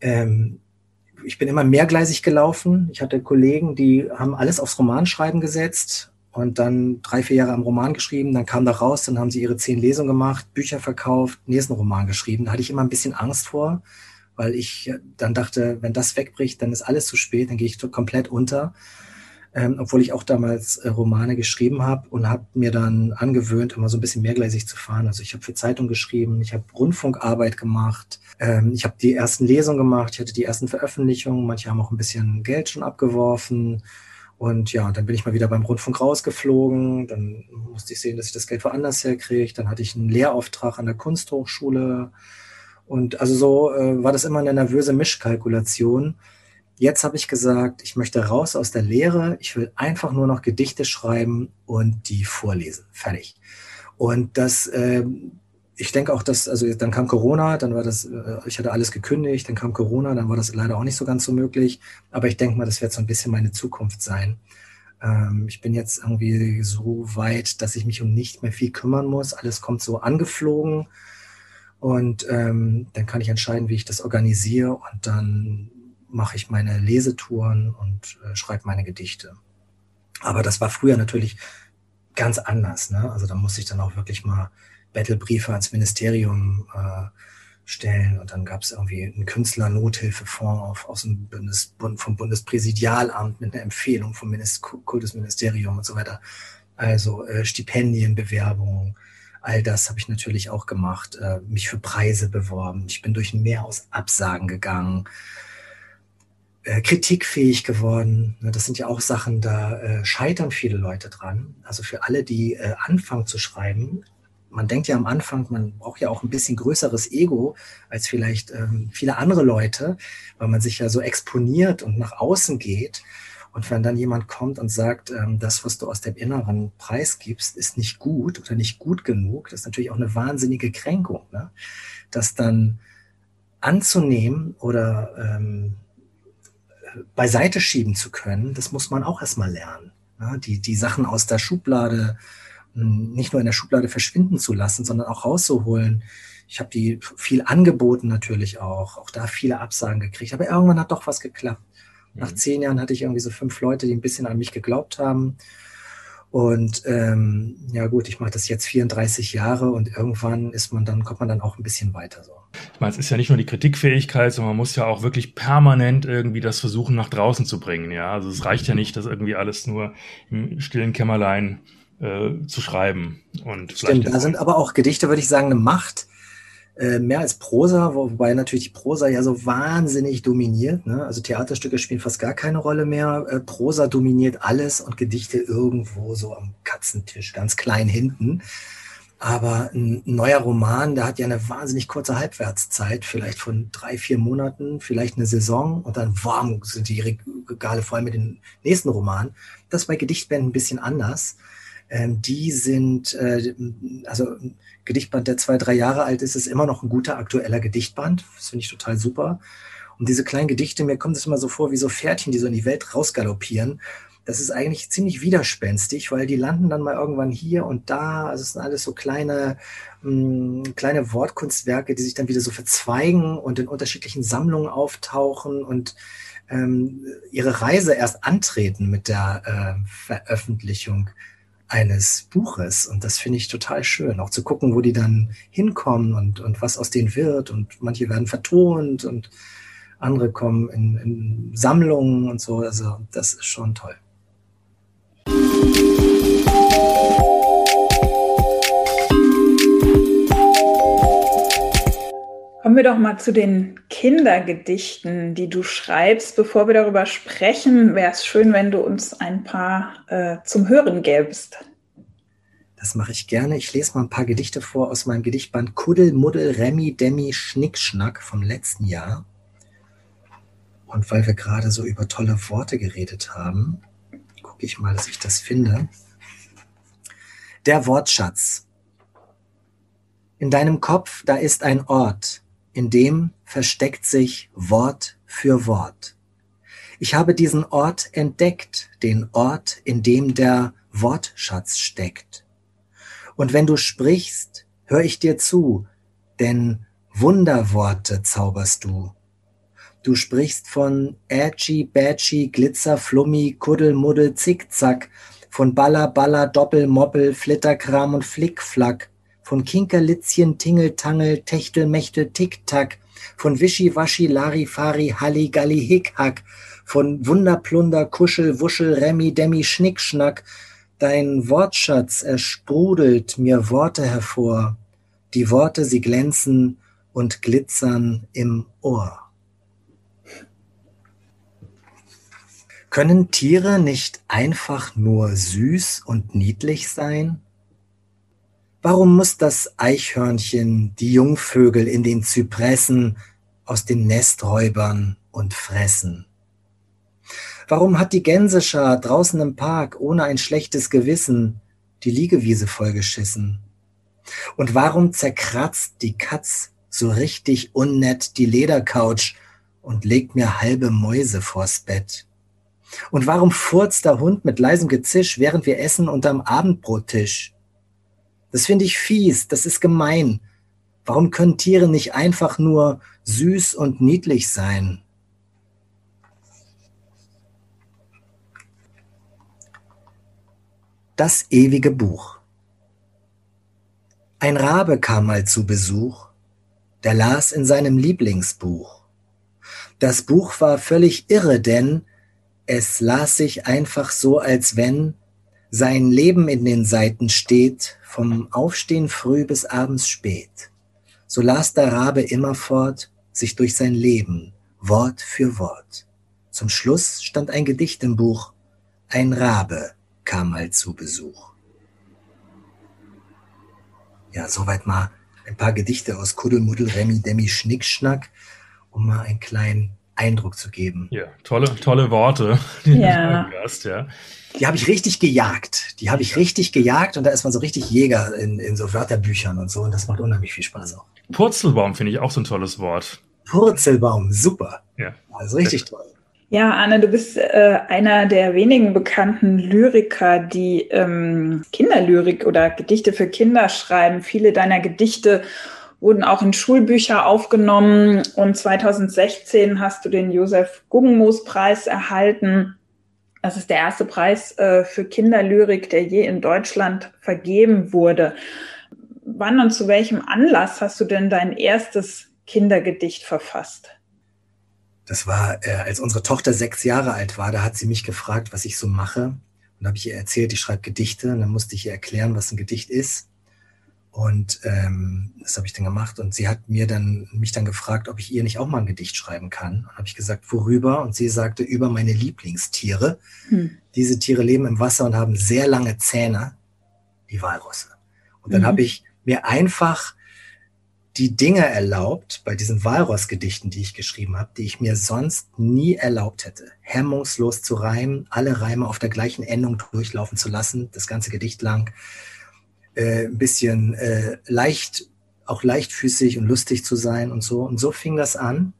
Ähm, ich bin immer mehrgleisig gelaufen. Ich hatte Kollegen, die haben alles aufs Romanschreiben gesetzt und dann drei, vier Jahre am Roman geschrieben. Dann kam da raus, dann haben sie ihre zehn Lesungen gemacht, Bücher verkauft, nächsten Roman geschrieben. Da hatte ich immer ein bisschen Angst vor, weil ich dann dachte, wenn das wegbricht, dann ist alles zu spät, dann gehe ich komplett unter. Ähm, obwohl ich auch damals äh, Romane geschrieben habe und habe mir dann angewöhnt, immer so ein bisschen mehrgleisig zu fahren. Also ich habe für Zeitung geschrieben, ich habe Rundfunkarbeit gemacht, ähm, ich habe die ersten Lesungen gemacht, ich hatte die ersten Veröffentlichungen, manche haben auch ein bisschen Geld schon abgeworfen. Und ja, dann bin ich mal wieder beim Rundfunk rausgeflogen. Dann musste ich sehen, dass ich das Geld woanders herkriege. Dann hatte ich einen Lehrauftrag an der Kunsthochschule. Und also so äh, war das immer eine nervöse Mischkalkulation. Jetzt habe ich gesagt, ich möchte raus aus der Lehre. Ich will einfach nur noch Gedichte schreiben und die vorlesen. Fertig. Und das, äh, ich denke auch, dass, also dann kam Corona, dann war das, äh, ich hatte alles gekündigt, dann kam Corona, dann war das leider auch nicht so ganz so möglich. Aber ich denke mal, das wird so ein bisschen meine Zukunft sein. Ähm, ich bin jetzt irgendwie so weit, dass ich mich um nicht mehr viel kümmern muss. Alles kommt so angeflogen. Und ähm, dann kann ich entscheiden, wie ich das organisiere und dann mache ich meine Lesetouren und äh, schreibe meine Gedichte. Aber das war früher natürlich ganz anders. Ne? Also da musste ich dann auch wirklich mal Battlebriefe ans Ministerium äh, stellen und dann gab es irgendwie einen Künstlernothilfefonds auf, aus dem Bundes, vom Bundespräsidialamt mit einer Empfehlung vom Minister, Kultusministerium und so weiter. Also äh, Stipendienbewerbungen, all das habe ich natürlich auch gemacht, äh, mich für Preise beworben. Ich bin durch ein Meer aus Absagen gegangen äh, kritikfähig geworden. Ne, das sind ja auch Sachen, da äh, scheitern viele Leute dran. Also für alle, die äh, anfangen zu schreiben, man denkt ja am Anfang, man braucht ja auch ein bisschen größeres Ego als vielleicht ähm, viele andere Leute, weil man sich ja so exponiert und nach außen geht. Und wenn dann jemand kommt und sagt, ähm, das, was du aus dem Inneren preisgibst, ist nicht gut oder nicht gut genug, das ist natürlich auch eine wahnsinnige Kränkung. Ne? Das dann anzunehmen oder ähm, beiseite schieben zu können, das muss man auch erstmal lernen. Ja, die, die Sachen aus der Schublade hm, nicht nur in der Schublade verschwinden zu lassen, sondern auch rauszuholen. Ich habe die viel angeboten natürlich auch, auch da viele Absagen gekriegt, aber irgendwann hat doch was geklappt. Nach mhm. zehn Jahren hatte ich irgendwie so fünf Leute, die ein bisschen an mich geglaubt haben. Und ähm, ja gut, ich mache das jetzt 34 Jahre und irgendwann ist man dann, kommt man dann auch ein bisschen weiter so. Ich meine, es ist ja nicht nur die Kritikfähigkeit, sondern man muss ja auch wirklich permanent irgendwie das versuchen, nach draußen zu bringen. Ja, also es reicht ja nicht, dass irgendwie alles nur im stillen Kämmerlein äh, zu schreiben. Und Stimmt, da sind aber auch Gedichte, würde ich sagen, eine Macht. Äh, mehr als Prosa, wobei natürlich die Prosa ja so wahnsinnig dominiert. Ne? Also Theaterstücke spielen fast gar keine Rolle mehr. Äh, Prosa dominiert alles und Gedichte irgendwo so am Katzentisch, ganz klein hinten. Aber ein neuer Roman, der hat ja eine wahnsinnig kurze Halbwertszeit, vielleicht von drei, vier Monaten, vielleicht eine Saison und dann warm sind die Regale voll mit den nächsten Romanen. Das ist bei Gedichtbänden ein bisschen anders. Ähm, die sind, äh, also Gedichtband, der zwei, drei Jahre alt ist, ist immer noch ein guter aktueller Gedichtband. Das finde ich total super. Und diese kleinen Gedichte, mir kommt es immer so vor wie so Pferdchen, die so in die Welt rausgaloppieren. Das ist eigentlich ziemlich widerspenstig, weil die landen dann mal irgendwann hier und da. Also es sind alles so kleine, mh, hm, kleine Wortkunstwerke, die sich dann wieder so verzweigen und in unterschiedlichen Sammlungen auftauchen und ähm, ihre Reise erst antreten mit der äh, Veröffentlichung eines Buches. Und das finde ich total schön, auch zu gucken, wo die dann hinkommen und, und was aus denen wird. Und manche werden vertont und andere kommen in, in Sammlungen und so. Also das ist schon toll. Kommen wir doch mal zu den Kindergedichten, die du schreibst. Bevor wir darüber sprechen, wäre es schön, wenn du uns ein paar äh, zum Hören gäbst. Das mache ich gerne. Ich lese mal ein paar Gedichte vor aus meinem Gedichtband Kuddel, Muddel, Remi, Demi, Schnickschnack vom letzten Jahr. Und weil wir gerade so über tolle Worte geredet haben, gucke ich mal, dass ich das finde. Der Wortschatz. In deinem Kopf, da ist ein Ort, in dem versteckt sich Wort für Wort. Ich habe diesen Ort entdeckt, den Ort, in dem der Wortschatz steckt. Und wenn du sprichst, hör ich dir zu, denn Wunderworte zauberst du. Du sprichst von Ätschi, Bätschi, Glitzer, Flummi, Kuddel, Muddel, Zickzack, von Baller, Baller, Doppel, Moppel, Flitterkram und Flickflack, von Kinkerlitzchen, Tingeltangel, Techtelmechtel, Tick-Tack, von Wischiwaschi, Larifari, Halligalli, Hickhack, von Wunderplunder, Kuschel, Wuschel, Remi, Demi, Schnickschnack. Dein Wortschatz, er sprudelt mir Worte hervor. Die Worte, sie glänzen und glitzern im Ohr. Können Tiere nicht einfach nur süß und niedlich sein? Warum muss das Eichhörnchen die Jungvögel in den Zypressen aus den Nesträubern und fressen? Warum hat die Gänseschar draußen im Park ohne ein schlechtes Gewissen die Liegewiese vollgeschissen? Und warum zerkratzt die Katz so richtig unnett die Ledercouch und legt mir halbe Mäuse vors Bett? Und warum furzt der Hund mit leisem Gezisch, während wir essen unterm Abendbrottisch? Das finde ich fies, das ist gemein. Warum können Tiere nicht einfach nur süß und niedlich sein? Das ewige Buch. Ein Rabe kam mal zu Besuch, der las in seinem Lieblingsbuch. Das Buch war völlig irre, denn es las sich einfach so, als wenn sein Leben in den Seiten steht, vom Aufstehen früh bis abends spät. So las der Rabe immerfort sich durch sein Leben, Wort für Wort. Zum Schluss stand ein Gedicht im Buch, ein Rabe kam mal zu Besuch. Ja, soweit mal ein paar Gedichte aus Kuddelmuddel, Remi, Demi, Schnickschnack, um mal einen kleinen Eindruck zu geben. Ja, tolle, tolle Worte, die ja. du hast, ja die habe ich richtig gejagt. Die habe ich richtig gejagt und da ist man so richtig Jäger in, in so Wörterbüchern und so und das macht unheimlich viel Spaß auch. Purzelbaum finde ich auch so ein tolles Wort. Purzelbaum, super. Ja. Also richtig toll. Ja, Anne, du bist äh, einer der wenigen bekannten Lyriker, die ähm, Kinderlyrik oder Gedichte für Kinder schreiben. Viele deiner Gedichte wurden auch in Schulbücher aufgenommen und 2016 hast du den Josef Guggenmoos Preis erhalten. Das ist der erste Preis äh, für Kinderlyrik, der je in Deutschland vergeben wurde. Wann und zu welchem Anlass hast du denn dein erstes Kindergedicht verfasst? Das war, äh, als unsere Tochter sechs Jahre alt war, da hat sie mich gefragt, was ich so mache. Und da habe ich ihr erzählt, ich schreibe Gedichte. Und dann musste ich ihr erklären, was ein Gedicht ist. Und ähm, das habe ich dann gemacht. Und sie hat mir dann mich dann gefragt, ob ich ihr nicht auch mal ein Gedicht schreiben kann. Und habe ich gesagt, worüber? Und sie sagte, über meine Lieblingstiere. Hm. Diese Tiere leben im Wasser und haben sehr lange Zähne, die Walrosse. Und dann mhm. habe ich mir einfach die Dinge erlaubt bei diesen Walross-Gedichten, die ich geschrieben habe, die ich mir sonst nie erlaubt hätte. Hemmungslos zu reimen, alle Reime auf der gleichen Endung durchlaufen zu lassen, das ganze Gedicht lang äh, ein bisschen äh, leicht, auch leichtfüßig und lustig zu sein und so. Und so fing das an.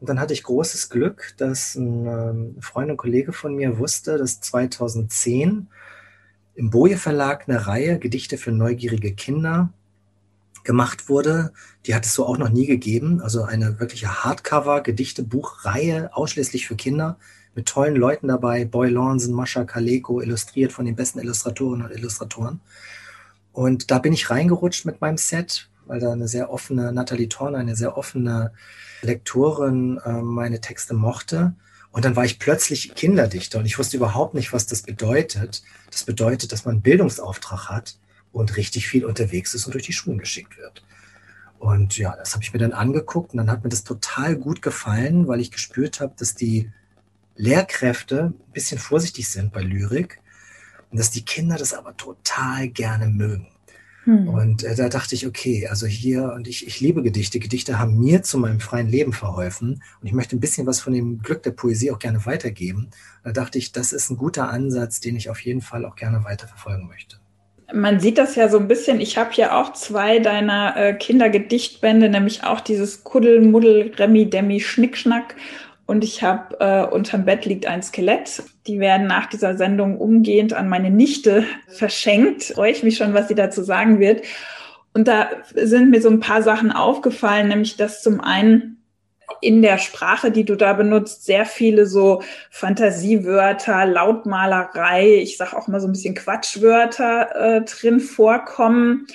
Und dann hatte ich großes Glück, dass ein ähm, Freund und Kollege von mir wusste, dass 2010 im Boje Verlag eine Reihe Gedichte für neugierige Kinder gemacht wurde. Die hat es so auch noch nie gegeben. Also eine wirkliche Hardcover-Gedichtebuchreihe ausschließlich für Kinder mit tollen Leuten dabei. Boy Lawson, Mascha Kaleko, illustriert von den besten Illustratorinnen und Illustratoren. Und da bin ich reingerutscht mit meinem Set, weil da eine sehr offene, Nathalie Torner, eine sehr offene Lektorin äh, meine Texte mochte. Und dann war ich plötzlich Kinderdichter und ich wusste überhaupt nicht, was das bedeutet. Das bedeutet, dass man einen Bildungsauftrag hat und richtig viel unterwegs ist und durch die Schulen geschickt wird. Und ja, das habe ich mir dann angeguckt und dann hat mir das total gut gefallen, weil ich gespürt habe, dass die Lehrkräfte ein bisschen vorsichtig sind bei Lyrik und dass die Kinder das aber total gerne mögen. Hm. Und äh, da dachte ich, okay, also hier, und ich, ich liebe Gedichte. Gedichte haben mir zu meinem freien Leben verholfen. Und ich möchte ein bisschen was von dem Glück der Poesie auch gerne weitergeben. Da dachte ich, das ist ein guter Ansatz, den ich auf jeden Fall auch gerne weiterverfolgen möchte. Man sieht das ja so ein bisschen. Ich habe hier auch zwei deiner äh, Kindergedichtbände, nämlich auch dieses Kuddel, Muddel, Remi, Demi, Schnickschnack und ich habe äh, unterm Bett liegt ein Skelett. Die werden nach dieser Sendung umgehend an meine Nichte verschenkt. Freue ich mich schon, was sie dazu sagen wird. Und da sind mir so ein paar Sachen aufgefallen, nämlich dass zum einen in der Sprache, die du da benutzt, sehr viele so Fantasiewörter, Lautmalerei, ich sage auch mal so ein bisschen Quatschwörter äh, drin vorkommen.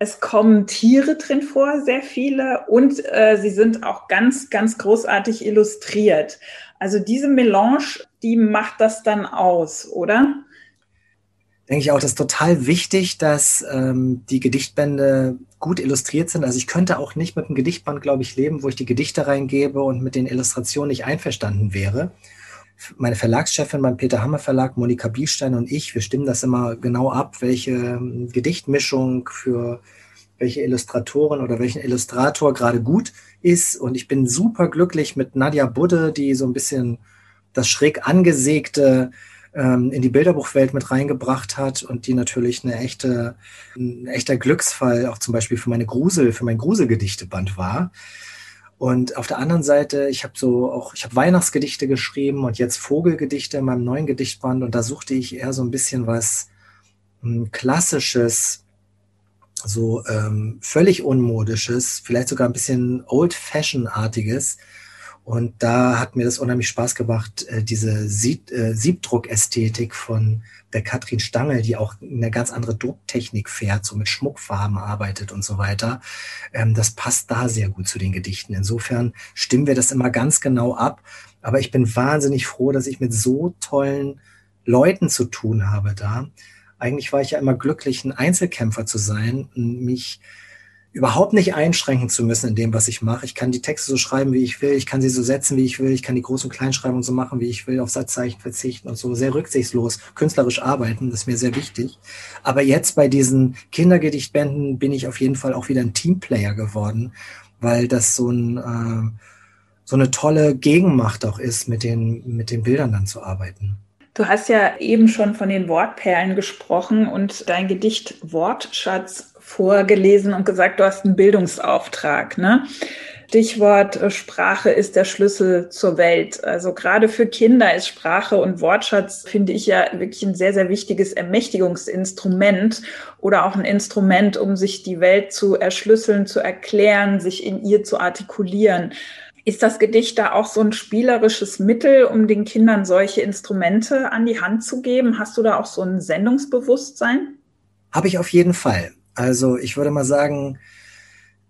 Es kommen Tiere drin vor, sehr viele, und äh, sie sind auch ganz, ganz großartig illustriert. Also diese Melange, die macht das dann aus, oder? Denke ich auch, das ist total wichtig, dass ähm, die Gedichtbände gut illustriert sind. Also ich könnte auch nicht mit einem Gedichtband, glaube ich, leben, wo ich die Gedichte reingebe und mit den Illustrationen nicht einverstanden wäre meine Verlagschefin beim Peter Hammer Verlag, Monika Bielstein und ich, wir stimmen das immer genau ab, welche ähm, Gedichtmischung für welche Illustratorin oder welchen Illustrator gerade gut ist. Und ich bin super glücklich mit Nadja Budde, die so ein bisschen das schräg angesägte ähm, in die Bilderbuchwelt mit reingebracht hat und die natürlich eine echte, ein echter Glücksfall auch zum Beispiel für meine Grusel, für mein Gruselgedichteband war. Und auf der anderen Seite, ich habe so auch, ich habe Weihnachtsgedichte geschrieben und jetzt Vogelgedichte in meinem neuen Gedichtband. Und da suchte ich eher so ein bisschen was m, hm, klassisches, so ähm, völlig unmodisches, vielleicht sogar ein bisschen old-fashion-artiges, und da hat mir das unheimlich Spaß gemacht, äh, diese Sieb äh, Siebdruck-Ästhetik von der Katrin Stangl, die auch eine ganz andere Drucktechnik fährt, so mit Schmuckfarben arbeitet und so weiter. Ähm, das passt da sehr gut zu den Gedichten. Insofern stimmen wir das immer ganz genau ab. Aber ich bin wahnsinnig froh, dass ich mit so tollen Leuten zu tun habe da. Eigentlich war ich ja immer glücklich, ein Einzelkämpfer zu sein, mich überhaupt nicht einschränken zu müssen in dem, was ich mache. Ich kann die Texte so schreiben, wie ich will. Ich kann sie so setzen, wie ich will. Ich kann die Groß- und Kleinschreibung so machen, wie ich will, auf Satzzeichen verzichten und so sehr rücksichtslos künstlerisch arbeiten. Das ist mir sehr wichtig. Aber jetzt bei diesen Kindergedichtbänden bin ich auf jeden Fall auch wieder ein Teamplayer geworden, weil das so ein, äh, so eine tolle Gegenmacht auch ist, mit den, mit den Bildern dann zu arbeiten. Du hast ja eben schon von den Wortperlen gesprochen und dein Gedicht Wortschatz vorgelesen und gesagt, du hast einen Bildungsauftrag. Ne? Stichwort äh, Sprache ist der Schlüssel zur Welt. Also gerade für Kinder ist Sprache und Wortschatz, finde ich ja wirklich ein sehr, sehr wichtiges Ermächtigungsinstrument oder auch ein Instrument, um sich die Welt zu erschlüsseln, zu erklären, sich in ihr zu artikulieren. Ist das Gedicht da auch so ein spielerisches Mittel, um den Kindern solche Instrumente an die Hand zu geben? Hast du da auch so ein Sendungsbewusstsein? Habe ich auf jeden Fall. Also ich würde mal sagen,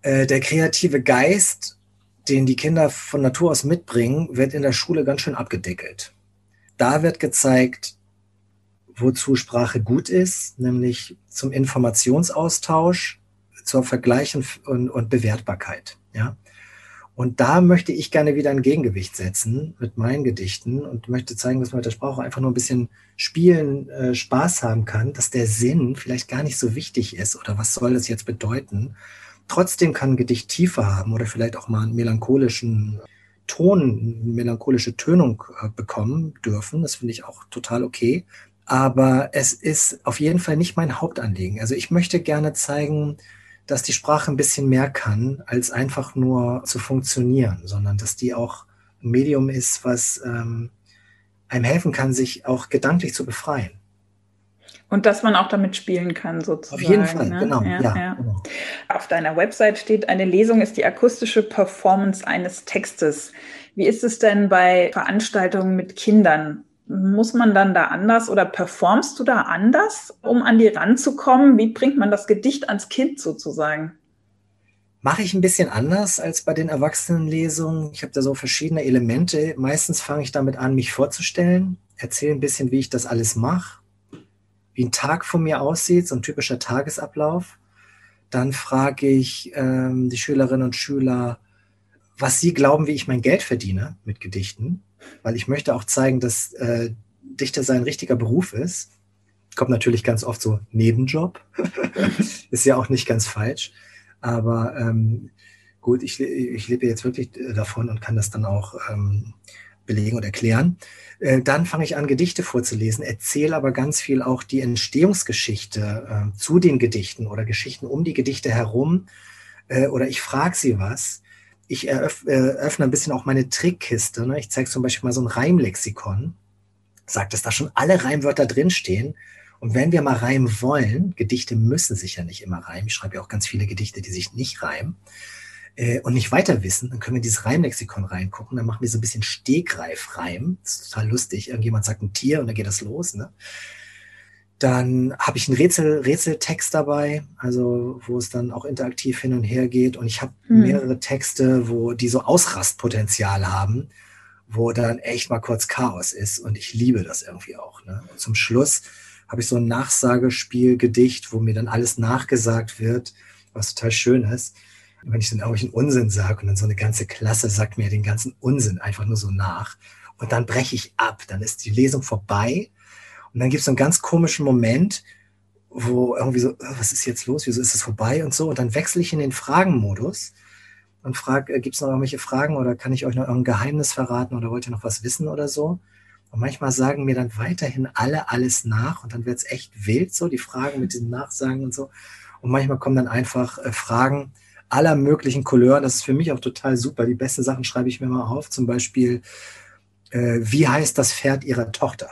äh, der kreative Geist, den die Kinder von Natur aus mitbringen, wird in der Schule ganz schön abgedeckelt. Da wird gezeigt, wozu Sprache gut ist, nämlich zum Informationsaustausch, zur Vergleich und, und Bewertbarkeit. Ja? Und da möchte ich gerne wieder ein Gegengewicht setzen mit meinen Gedichten und möchte zeigen, dass man mit der Sprache einfach nur ein bisschen spielen, äh, Spaß haben kann, dass der Sinn vielleicht gar nicht so wichtig ist oder was soll das jetzt bedeuten. Trotzdem kann ein Gedicht Tiefe haben oder vielleicht auch mal einen melancholischen Ton, melancholische Tönung äh, bekommen dürfen. Das finde ich auch total okay. Aber es ist auf jeden Fall nicht mein Hauptanliegen. Also ich möchte gerne zeigen, dass die Sprache ein bisschen mehr kann, als einfach nur zu funktionieren, sondern dass die auch ein Medium ist, was ähm, einem helfen kann, sich auch gedanklich zu befreien. Und dass man auch damit spielen kann, sozusagen. Auf jeden Fall, ne? genau, ja, ja, ja. genau. Auf deiner Website steht, eine Lesung ist die akustische Performance eines Textes. Wie ist es denn bei Veranstaltungen mit Kindern? Muss man dann da anders oder performst du da anders, um an die ranzukommen? Wie bringt man das Gedicht ans Kind sozusagen? Mache ich ein bisschen anders als bei den Erwachsenenlesungen. Ich habe da so verschiedene Elemente. Meistens fange ich damit an, mich vorzustellen, erzähle ein bisschen, wie ich das alles mache, wie ein Tag von mir aussieht, so ein typischer Tagesablauf. Dann frage ich ähm, die Schülerinnen und Schüler, was sie glauben, wie ich mein Geld verdiene mit Gedichten weil ich möchte auch zeigen, dass äh, Dichter sein richtiger Beruf ist. Kommt natürlich ganz oft so Nebenjob. ist ja auch nicht ganz falsch. Aber ähm, gut, ich, ich lebe jetzt wirklich davon und kann das dann auch ähm, belegen und erklären. Äh, dann fange ich an, Gedichte vorzulesen, erzähle aber ganz viel auch die Entstehungsgeschichte äh, zu den Gedichten oder Geschichten um die Gedichte herum. Äh, oder ich frage sie was ich eröff, äh, öffne ein bisschen auch meine Trickkiste. Ne? Ich zeige zum Beispiel mal so ein Reimlexikon, sage, dass da schon alle Reimwörter drinstehen. Und wenn wir mal reimen wollen, Gedichte müssen sich ja nicht immer reimen. Ich schreibe ja auch ganz viele Gedichte, die sich nicht reimen äh, und nicht weiter wissen, dann können wir dieses Reimlexikon reingucken. Dann machen wir so ein bisschen Stegreif-Reim. Das ist total lustig. Irgendjemand sagt ein Tier und dann geht das los. Ne? Dann habe ich einen Rätsel, Rätseltext dabei, also wo es dann auch interaktiv hin und her geht. Und ich habe hm. mehrere Texte, wo die so Ausrastpotenzial haben, wo dann echt mal kurz Chaos ist. Und ich liebe das irgendwie auch. Ne? Zum Schluss habe ich so ein Nachsagespiel, Gedicht, wo mir dann alles nachgesagt wird, was total schön ist. Und wenn ich dann irgendwelchen Unsinn sage und dann so eine ganze Klasse sagt mir den ganzen Unsinn einfach nur so nach. Und dann breche ich ab. Dann ist die Lesung vorbei und dann gibt es einen ganz komischen Moment, wo irgendwie so, oh, was ist jetzt los? Wieso ist es vorbei und so? Und dann wechsle ich in den Fragenmodus und frage, äh, gibt es noch irgendwelche Fragen oder kann ich euch noch irgendein Geheimnis verraten oder wollt ihr noch was wissen oder so? Und manchmal sagen mir dann weiterhin alle alles nach und dann wird es echt wild, so die Fragen mit diesen Nachsagen und so. Und manchmal kommen dann einfach äh, Fragen aller möglichen Couleur. Das ist für mich auch total super. Die besten Sachen schreibe ich mir mal auf. Zum Beispiel, äh, wie heißt das Pferd ihrer Tochter?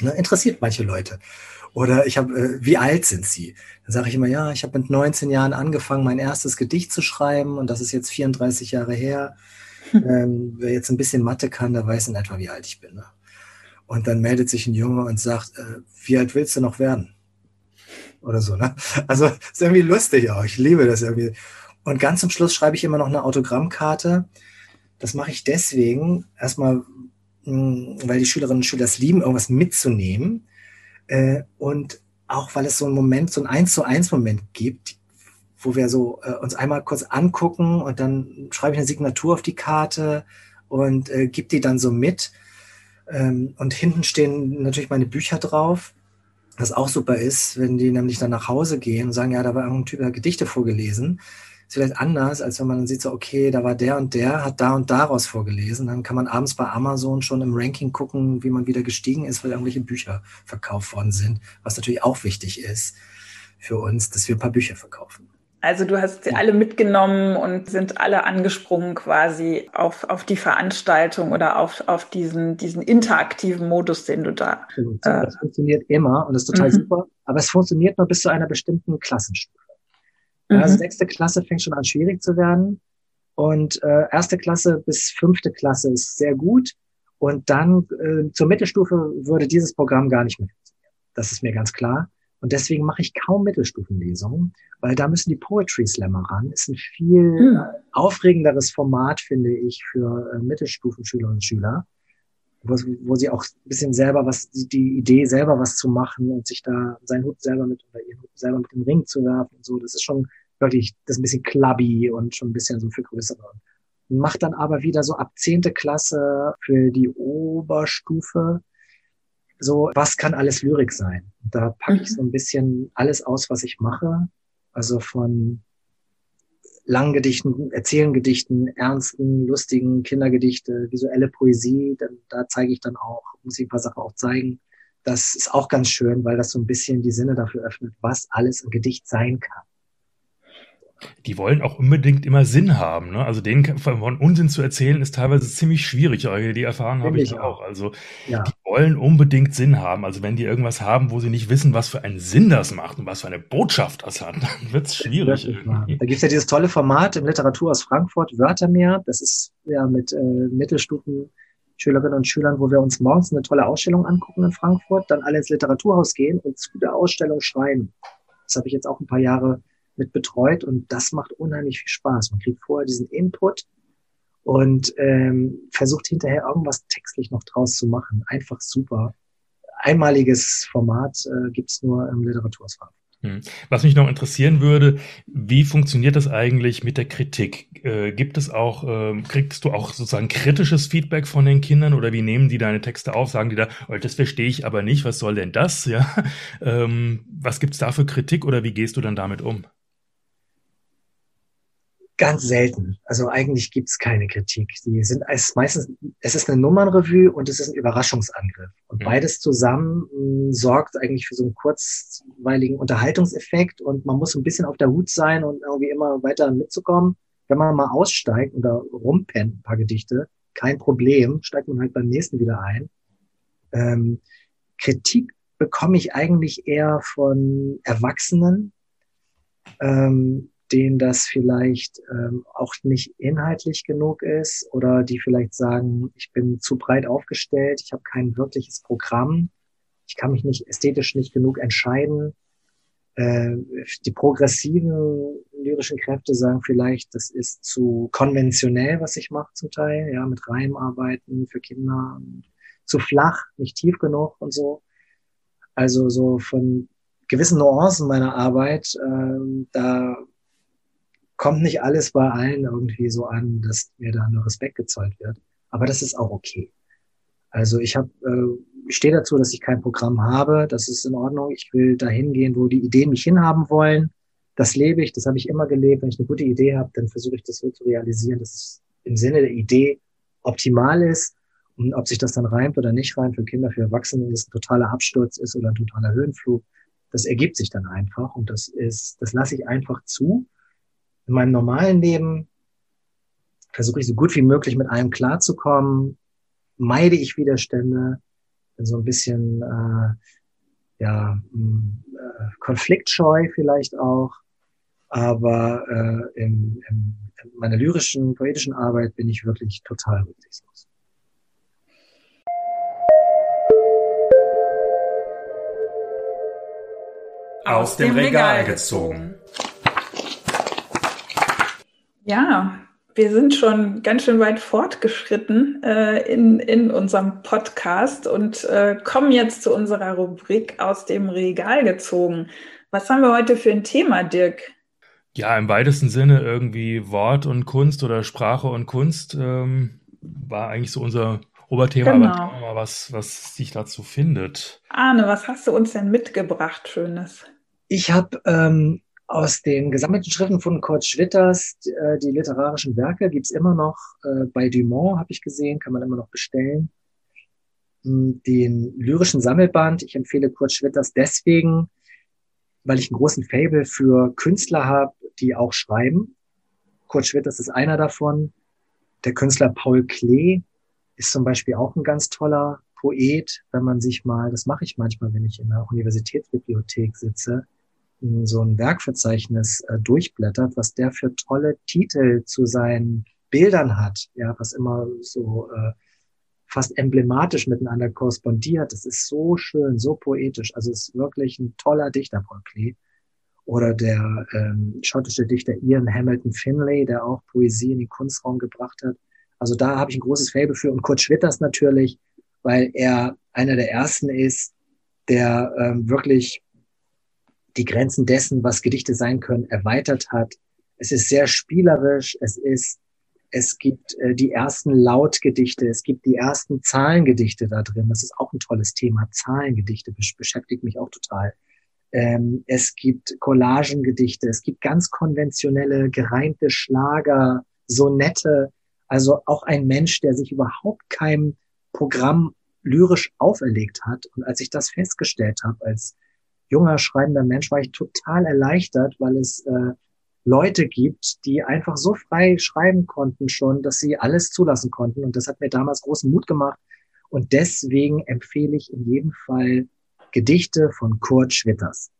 Ne, interessiert manche Leute. Oder ich habe, äh, wie alt sind sie? Dann sage ich immer, ja, ich habe mit 19 Jahren angefangen, mein erstes Gedicht zu schreiben und das ist jetzt 34 Jahre her. Ähm, wer jetzt ein bisschen Mathe kann, der weiß in etwa, wie alt ich bin. Ne? Und dann meldet sich ein Junge und sagt, äh, wie alt willst du noch werden? Oder so, ne? Also ist irgendwie lustig auch. Ich liebe das irgendwie. Und ganz zum Schluss schreibe ich immer noch eine Autogrammkarte. Das mache ich deswegen, erstmal, weil die Schülerinnen und Schüler es lieben, irgendwas mitzunehmen. Äh, und auch weil es so einen Moment, so ein Eins zu eins Moment gibt, wo wir so äh, uns einmal kurz angucken und dann schreibe ich eine Signatur auf die Karte und äh, gebe die dann so mit. Ähm, und hinten stehen natürlich meine Bücher drauf. Was auch super ist, wenn die nämlich dann nach Hause gehen und sagen, ja, da war irgendein Typ, der Gedichte vorgelesen ist vielleicht anders, als wenn man dann sieht, so, okay, da war der und der, hat da und daraus vorgelesen. Dann kann man abends bei Amazon schon im Ranking gucken, wie man wieder gestiegen ist, weil irgendwelche Bücher verkauft worden sind. Was natürlich auch wichtig ist für uns, dass wir ein paar Bücher verkaufen. Also du hast sie alle mitgenommen und sind alle angesprungen quasi auf, auf die Veranstaltung oder auf, auf diesen, diesen interaktiven Modus, den du da. Das äh, funktioniert immer und das ist total mhm. super. Aber es funktioniert nur bis zu einer bestimmten Klassenstufe. Mhm. Also sechste Klasse fängt schon an schwierig zu werden. Und äh, erste Klasse bis fünfte Klasse ist sehr gut. Und dann äh, zur Mittelstufe würde dieses Programm gar nicht mehr funktionieren. Das ist mir ganz klar. Und deswegen mache ich kaum Mittelstufenlesungen, weil da müssen die Poetry Slammer ran. Ist ein viel mhm. aufregenderes Format, finde ich, für äh, Mittelstufenschülerinnen und Schüler, wo, wo sie auch ein bisschen selber was, die Idee selber was zu machen und sich da seinen Hut selber mit oder ihren Hut selber mit dem Ring zu werfen und so. Das ist schon wirklich, das ist ein bisschen clubby und schon ein bisschen so für größere. Macht dann aber wieder so ab zehnte Klasse für die Oberstufe so, was kann alles Lyrik sein? Da packe ich so ein bisschen alles aus, was ich mache. Also von langen Gedichten, Erzählengedichten, ernsten, lustigen Kindergedichte, visuelle Poesie. Dann, da zeige ich dann auch, muss ich ein paar Sachen auch zeigen. Das ist auch ganz schön, weil das so ein bisschen die Sinne dafür öffnet, was alles ein Gedicht sein kann. Die wollen auch unbedingt immer Sinn haben. Ne? Also denen von Unsinn zu erzählen, ist teilweise ziemlich schwierig. Die Erfahrung habe ich auch. Also ja. die wollen unbedingt Sinn haben. Also wenn die irgendwas haben, wo sie nicht wissen, was für einen Sinn das macht und was für eine Botschaft das hat, dann wird es schwierig. Da gibt es ja dieses tolle Format im Literatur aus Frankfurt, Wörtermeer. Das ist ja mit äh, Mittelstufen Schülerinnen und Schülern, wo wir uns morgens eine tolle Ausstellung angucken in Frankfurt, dann alle ins Literaturhaus gehen und zu der Ausstellung schreiben. Das habe ich jetzt auch ein paar Jahre mit betreut und das macht unheimlich viel Spaß. Man kriegt vorher diesen Input und ähm, versucht hinterher irgendwas textlich noch draus zu machen. Einfach super. Einmaliges Format äh, gibt's nur im Literaturhaus hm. Was mich noch interessieren würde, wie funktioniert das eigentlich mit der Kritik? Äh, gibt es auch, äh, kriegst du auch sozusagen kritisches Feedback von den Kindern oder wie nehmen die deine Texte auf? Sagen die da, oh, das verstehe ich aber nicht, was soll denn das? Ja, ähm, was gibt's da für Kritik oder wie gehst du dann damit um? Ganz selten. Also eigentlich gibt's keine Kritik. Die sind es meistens, es ist eine Nummernrevue und es ist ein Überraschungsangriff. Und mhm. beides zusammen mh, hm, sorgt eigentlich für so einen kurzweiligen Unterhaltungseffekt und man muss ein bisschen auf der Hut sein und irgendwie immer weiter mitzukommen. Wenn man mal aussteigt oder rumpennt, ein paar Gedichte, kein Problem, steigt man halt beim nächsten wieder ein. Ähm, Kritik bekomme ich eigentlich eher von Erwachsenen, ähm, denen das vielleicht ähm, auch nicht inhaltlich genug ist oder die vielleicht sagen, ich bin zu breit aufgestellt, ich habe kein wirkliches Programm, ich kann mich nicht ästhetisch nicht genug entscheiden. Äh, die progressiven lyrischen Kräfte sagen vielleicht, das ist zu konventionell, was ich mache zum Teil, ja, mit Reimarbeiten für Kinder, zu flach, nicht tief genug und so. Also so von gewissen Nuancen meiner Arbeit, äh, da kommt nicht alles bei allen irgendwie so an, dass mir da nur Respekt gezollt wird. Aber das ist auch okay. Also ich habe, äh, stehe dazu, dass ich kein Programm habe. Das ist in Ordnung. Ich will dahin gehen, wo die Ideen mich hinhaben wollen. Das lebe ich. Das habe ich immer gelebt. Wenn ich eine gute Idee habe, dann versuche ich das so zu realisieren, dass es im Sinne der Idee optimal ist. Und ob sich das dann reimt oder nicht reimt, für Kinder, für Erwachsene ist ein totaler Absturz ist oder ein totaler Höhenflug. Das ergibt sich dann einfach und das ist, das lasse ich einfach zu. In meinem normalen Leben versuche ich so gut wie möglich mit allem klarzukommen, meide ich Widerstände, bin so ein bisschen äh, ja, hm, äh, konfliktscheu vielleicht auch, aber äh, im, im, in meiner lyrischen, poetischen Arbeit bin ich wirklich total rücksichtslos. Aus dem Regal gezogen. Ja, wir sind schon ganz schön weit fortgeschritten äh, in, in unserem Podcast und äh, kommen jetzt zu unserer Rubrik aus dem Regal gezogen. Was haben wir heute für ein Thema, Dirk? Ja, im weitesten Sinne irgendwie Wort und Kunst oder Sprache und Kunst ähm, war eigentlich so unser Oberthema, genau. aber mal, was, was sich dazu findet. Arne, was hast du uns denn mitgebracht, Schönes? Ich habe ähm, aus den gesammelten Schriften von Kurt Schwitters, äh, die literarischen Werke, gibt's immer noch äh, bei Dumont, habe ich gesehen, kann man immer noch bestellen. Hm, den lyrischen Sammelband, ich empfehle Kurt Schwitters deswegen, weil ich einen großen Fable für Künstler habe, die auch schreiben. Kurt Schwitters ist einer davon. Der Künstler Paul Klee ist zum Beispiel auch ein ganz toller Poet, wenn man sich mal, das mache ich manchmal, wenn ich in der Universitätsbibliothek sitze, so ein Werkverzeichnis äh, durchblättert, was der für tolle Titel zu seinen Bildern hat, ja, was immer so äh, fast emblematisch miteinander korrespondiert. Das ist so schön, so poetisch. Also es ist wirklich ein toller Dichter, Paul Klee. Oder der ähm, schottische Dichter Ian Hamilton Finlay, der auch Poesie in den Kunstraum gebracht hat. Also da habe ich ein großes Faible für. Und Kurt Schwitters natürlich, weil er einer der ersten ist, der ähm, wirklich die Grenzen dessen, was Gedichte sein können, erweitert hat. Es ist sehr spielerisch, es ist, es gibt äh, die ersten Lautgedichte, es gibt die ersten Zahlengedichte da drin. Das ist auch ein tolles Thema. Zahlengedichte beschäftigt mich auch total. Ähm, es gibt Collagengedichte, es gibt ganz konventionelle, gereimte Schlager, Sonette. Also auch ein Mensch, der sich überhaupt kein Programm lyrisch auferlegt hat. Und als ich das festgestellt habe, als junger, schreibender Mensch war ich total erleichtert, weil es äh, Leute gibt, die einfach so frei schreiben konnten schon, dass sie alles zulassen konnten. Und das hat mir damals großen Mut gemacht. Und deswegen empfehle ich in jedem Fall Gedichte von Kurt Schwitters.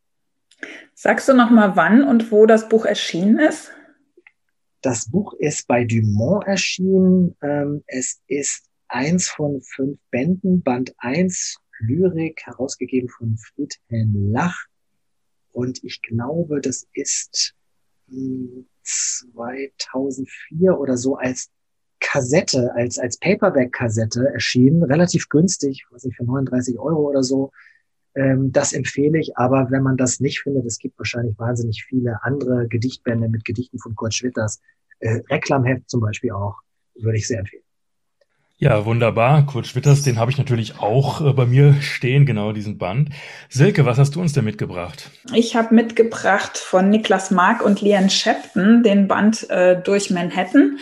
Sagst du noch mal, wann und wo das Buch erschienen ist? Das Buch ist bei Dumont erschienen. Ähm, es ist eins von fünf Bänden, Band 1, Lyrik, herausgegeben von Friedhelm Lach. Und ich glaube, das ist 2004 oder so als Kassette, als, als Paperback-Kassette erschienen, relativ günstig, was ich für 39 Euro oder so. Ähm, das empfehle ich, aber wenn man das nicht findet, es gibt wahrscheinlich wahnsinnig viele andere Gedichtbände mit Gedichten von Kurt Schwitters. Äh, Reklamheft zum Beispiel auch, würde ich sehr empfehlen. Ja, wunderbar. Kurt Schwitters, den habe ich natürlich auch äh, bei mir stehen, genau diesen Band. Silke, was hast du uns denn mitgebracht? Ich habe mitgebracht von Niklas Mark und Lian Shepton den Band äh, Durch Manhattan.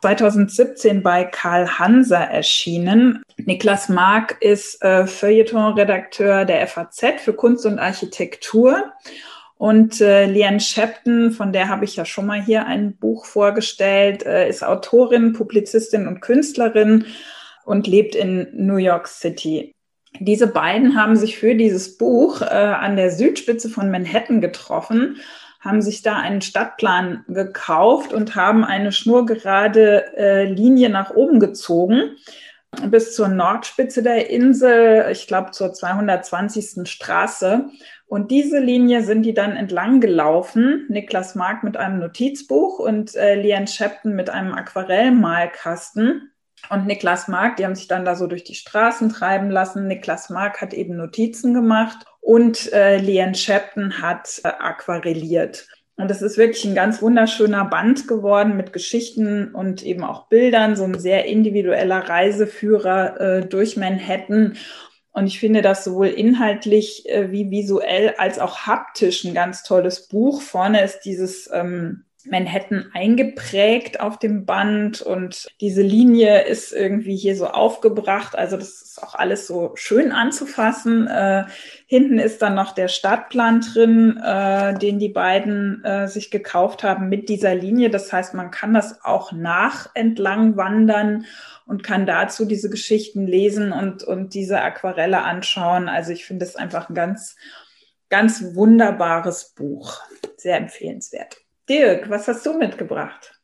2017 bei Karl Hanser erschienen. Niklas Mark ist äh, Feuilleton-Redakteur der FAZ für Kunst und Architektur. Und äh, Liane Shepton, von der habe ich ja schon mal hier ein Buch vorgestellt, äh, ist Autorin, Publizistin und Künstlerin und lebt in New York City. Diese beiden haben sich für dieses Buch äh, an der Südspitze von Manhattan getroffen, haben sich da einen Stadtplan gekauft und haben eine schnurgerade äh, Linie nach oben gezogen bis zur Nordspitze der Insel, ich glaube zur 220. Straße und diese Linie sind die dann entlang gelaufen. Niklas Mark mit einem Notizbuch und äh, Lian Shepton mit einem Aquarellmalkasten. Und Niklas Mark, die haben sich dann da so durch die Straßen treiben lassen. Niklas Mark hat eben Notizen gemacht und äh, Lian Shepton hat äh, aquarelliert. Und es ist wirklich ein ganz wunderschöner Band geworden mit Geschichten und eben auch Bildern, so ein sehr individueller Reiseführer äh, durch Manhattan. Und ich finde das sowohl inhaltlich äh, wie visuell als auch haptisch ein ganz tolles Buch. Vorne ist dieses ähm, Manhattan eingeprägt auf dem Band und diese Linie ist irgendwie hier so aufgebracht. Also das ist auch alles so schön anzufassen. Äh, hinten ist dann noch der Stadtplan drin, äh, den die beiden äh, sich gekauft haben mit dieser Linie. Das heißt, man kann das auch nach entlang wandern und kann dazu diese Geschichten lesen und, und diese Aquarelle anschauen. Also ich finde es einfach ein ganz, ganz wunderbares Buch. Sehr empfehlenswert. Dirk, was hast du mitgebracht?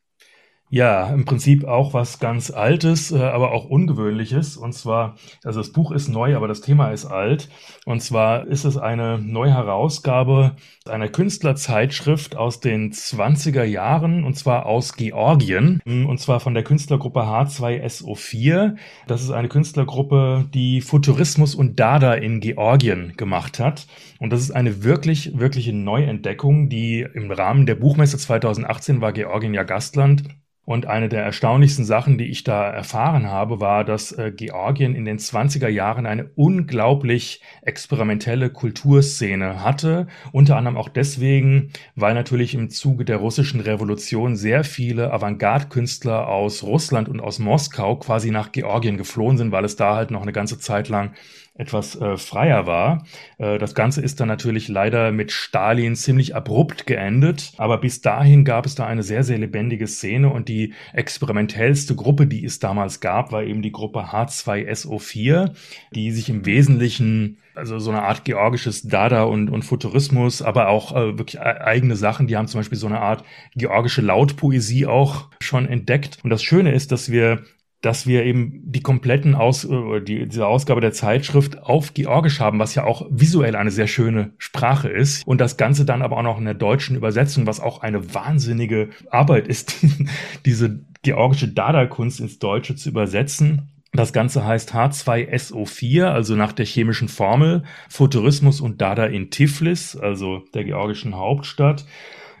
Ja, im Prinzip auch was ganz Altes, äh, aber auch Ungewöhnliches. Und zwar, also das Buch ist neu, aber das Thema ist alt. Und zwar ist es eine Neuherausgabe einer Künstlerzeitschrift aus den 20er Jahren, und zwar aus Georgien, und zwar von der Künstlergruppe H2SO4. Das ist eine Künstlergruppe, die Futurismus und Dada in Georgien gemacht hat. Und das ist eine wirklich, wirkliche Neuentdeckung, die im Rahmen der Buchmesse 2018 war Georgien ja Gastland und eine der erstaunlichsten Sachen, die ich da erfahren habe, war, dass äh, Georgien in den 20er Jahren eine unglaublich experimentelle Kulturszene hatte. Unter anderem auch deswegen, weil natürlich im Zuge der russischen Revolution sehr viele Avantgarde-Künstler aus Russland und aus Moskau quasi nach Georgien geflohen sind, weil es da halt noch eine ganze Zeit lang etwas äh, freier war. Äh, das Ganze ist dann natürlich leider mit Stalin ziemlich abrupt geendet, aber bis dahin gab es da eine sehr, sehr lebendige Szene und die experimentellste Gruppe, die es damals gab, war eben die Gruppe H2SO4, die sich im Wesentlichen also so eine Art georgisches Dada und, und Futurismus, aber auch äh, wirklich e-, eigene Sachen. Die haben zum Beispiel so eine Art georgische Lautpoesie auch schon entdeckt. Und das Schöne ist, dass wir dass wir eben die kompletten Aus, äh, die, diese Ausgabe der Zeitschrift auf Georgisch haben, was ja auch visuell eine sehr schöne Sprache ist. Und das Ganze dann aber auch noch in der deutschen Übersetzung, was auch eine wahnsinnige Arbeit ist, diese georgische Dada-Kunst ins Deutsche zu übersetzen. Das Ganze heißt H2SO4, also nach der chemischen Formel, Futurismus und Dada in Tiflis, also der georgischen Hauptstadt,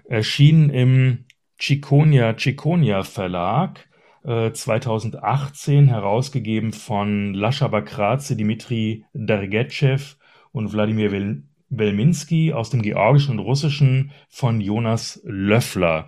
erschienen im Chiconia Chiconia Verlag 2018 äh, herausgegeben von Lascha Bakraze, Dimitri Dergetschew und Wladimir Wel aus dem Georgischen und Russischen von Jonas Löffler.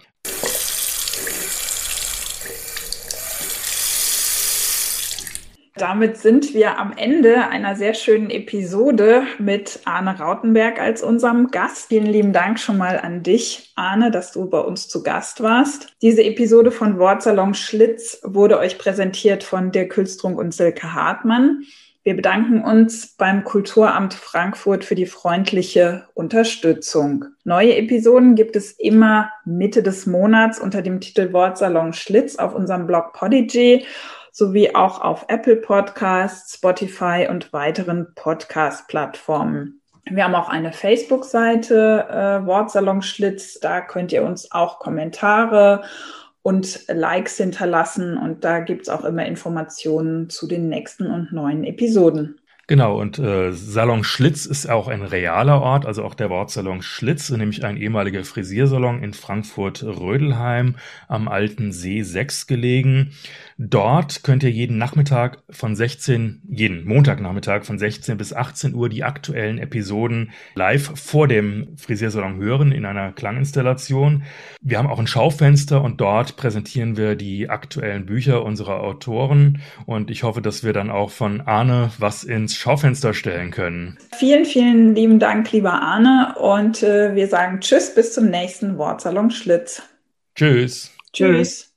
Damit sind wir am Ende einer sehr schönen Episode mit Arne Rautenberg als unserem Gast. Vielen lieben Dank schon mal an dich, Arne, dass du bei uns zu Gast warst. Diese Episode von Wortsalon Schlitz wurde euch präsentiert von Dirk Külstrunk und Silke Hartmann. Wir bedanken uns beim Kulturamt Frankfurt für die freundliche Unterstützung. Neue Episoden gibt es immer Mitte des Monats unter dem Titel Wortsalon Schlitz auf unserem Blog Podigy sowie auch auf Apple Podcasts, Spotify und weiteren Podcast-Plattformen. Wir haben auch eine Facebook-Seite, äh, Wortsalon Schlitz. Da könnt ihr uns auch Kommentare und Likes hinterlassen. Und da gibt's auch immer Informationen zu den nächsten und neuen Episoden. Genau, und äh, Salon Schlitz ist auch ein realer Ort, also auch der Wortsalon Schlitz, nämlich ein ehemaliger Frisiersalon in Frankfurt-Rödelheim am Alten See 6 gelegen. Dort könnt ihr jeden Nachmittag von 16, jeden Montagnachmittag von 16 bis 18 Uhr die aktuellen Episoden live vor dem Frisiersalon hören in einer Klanginstallation. Wir haben auch ein Schaufenster und dort präsentieren wir die aktuellen Bücher unserer Autoren und ich hoffe, dass wir dann auch von Arne was ins Schaufenster stellen können. Vielen, vielen lieben Dank, lieber Arne und äh, wir sagen Tschüss bis zum nächsten Wortsalon Schlitz. Tschüss. Tschüss.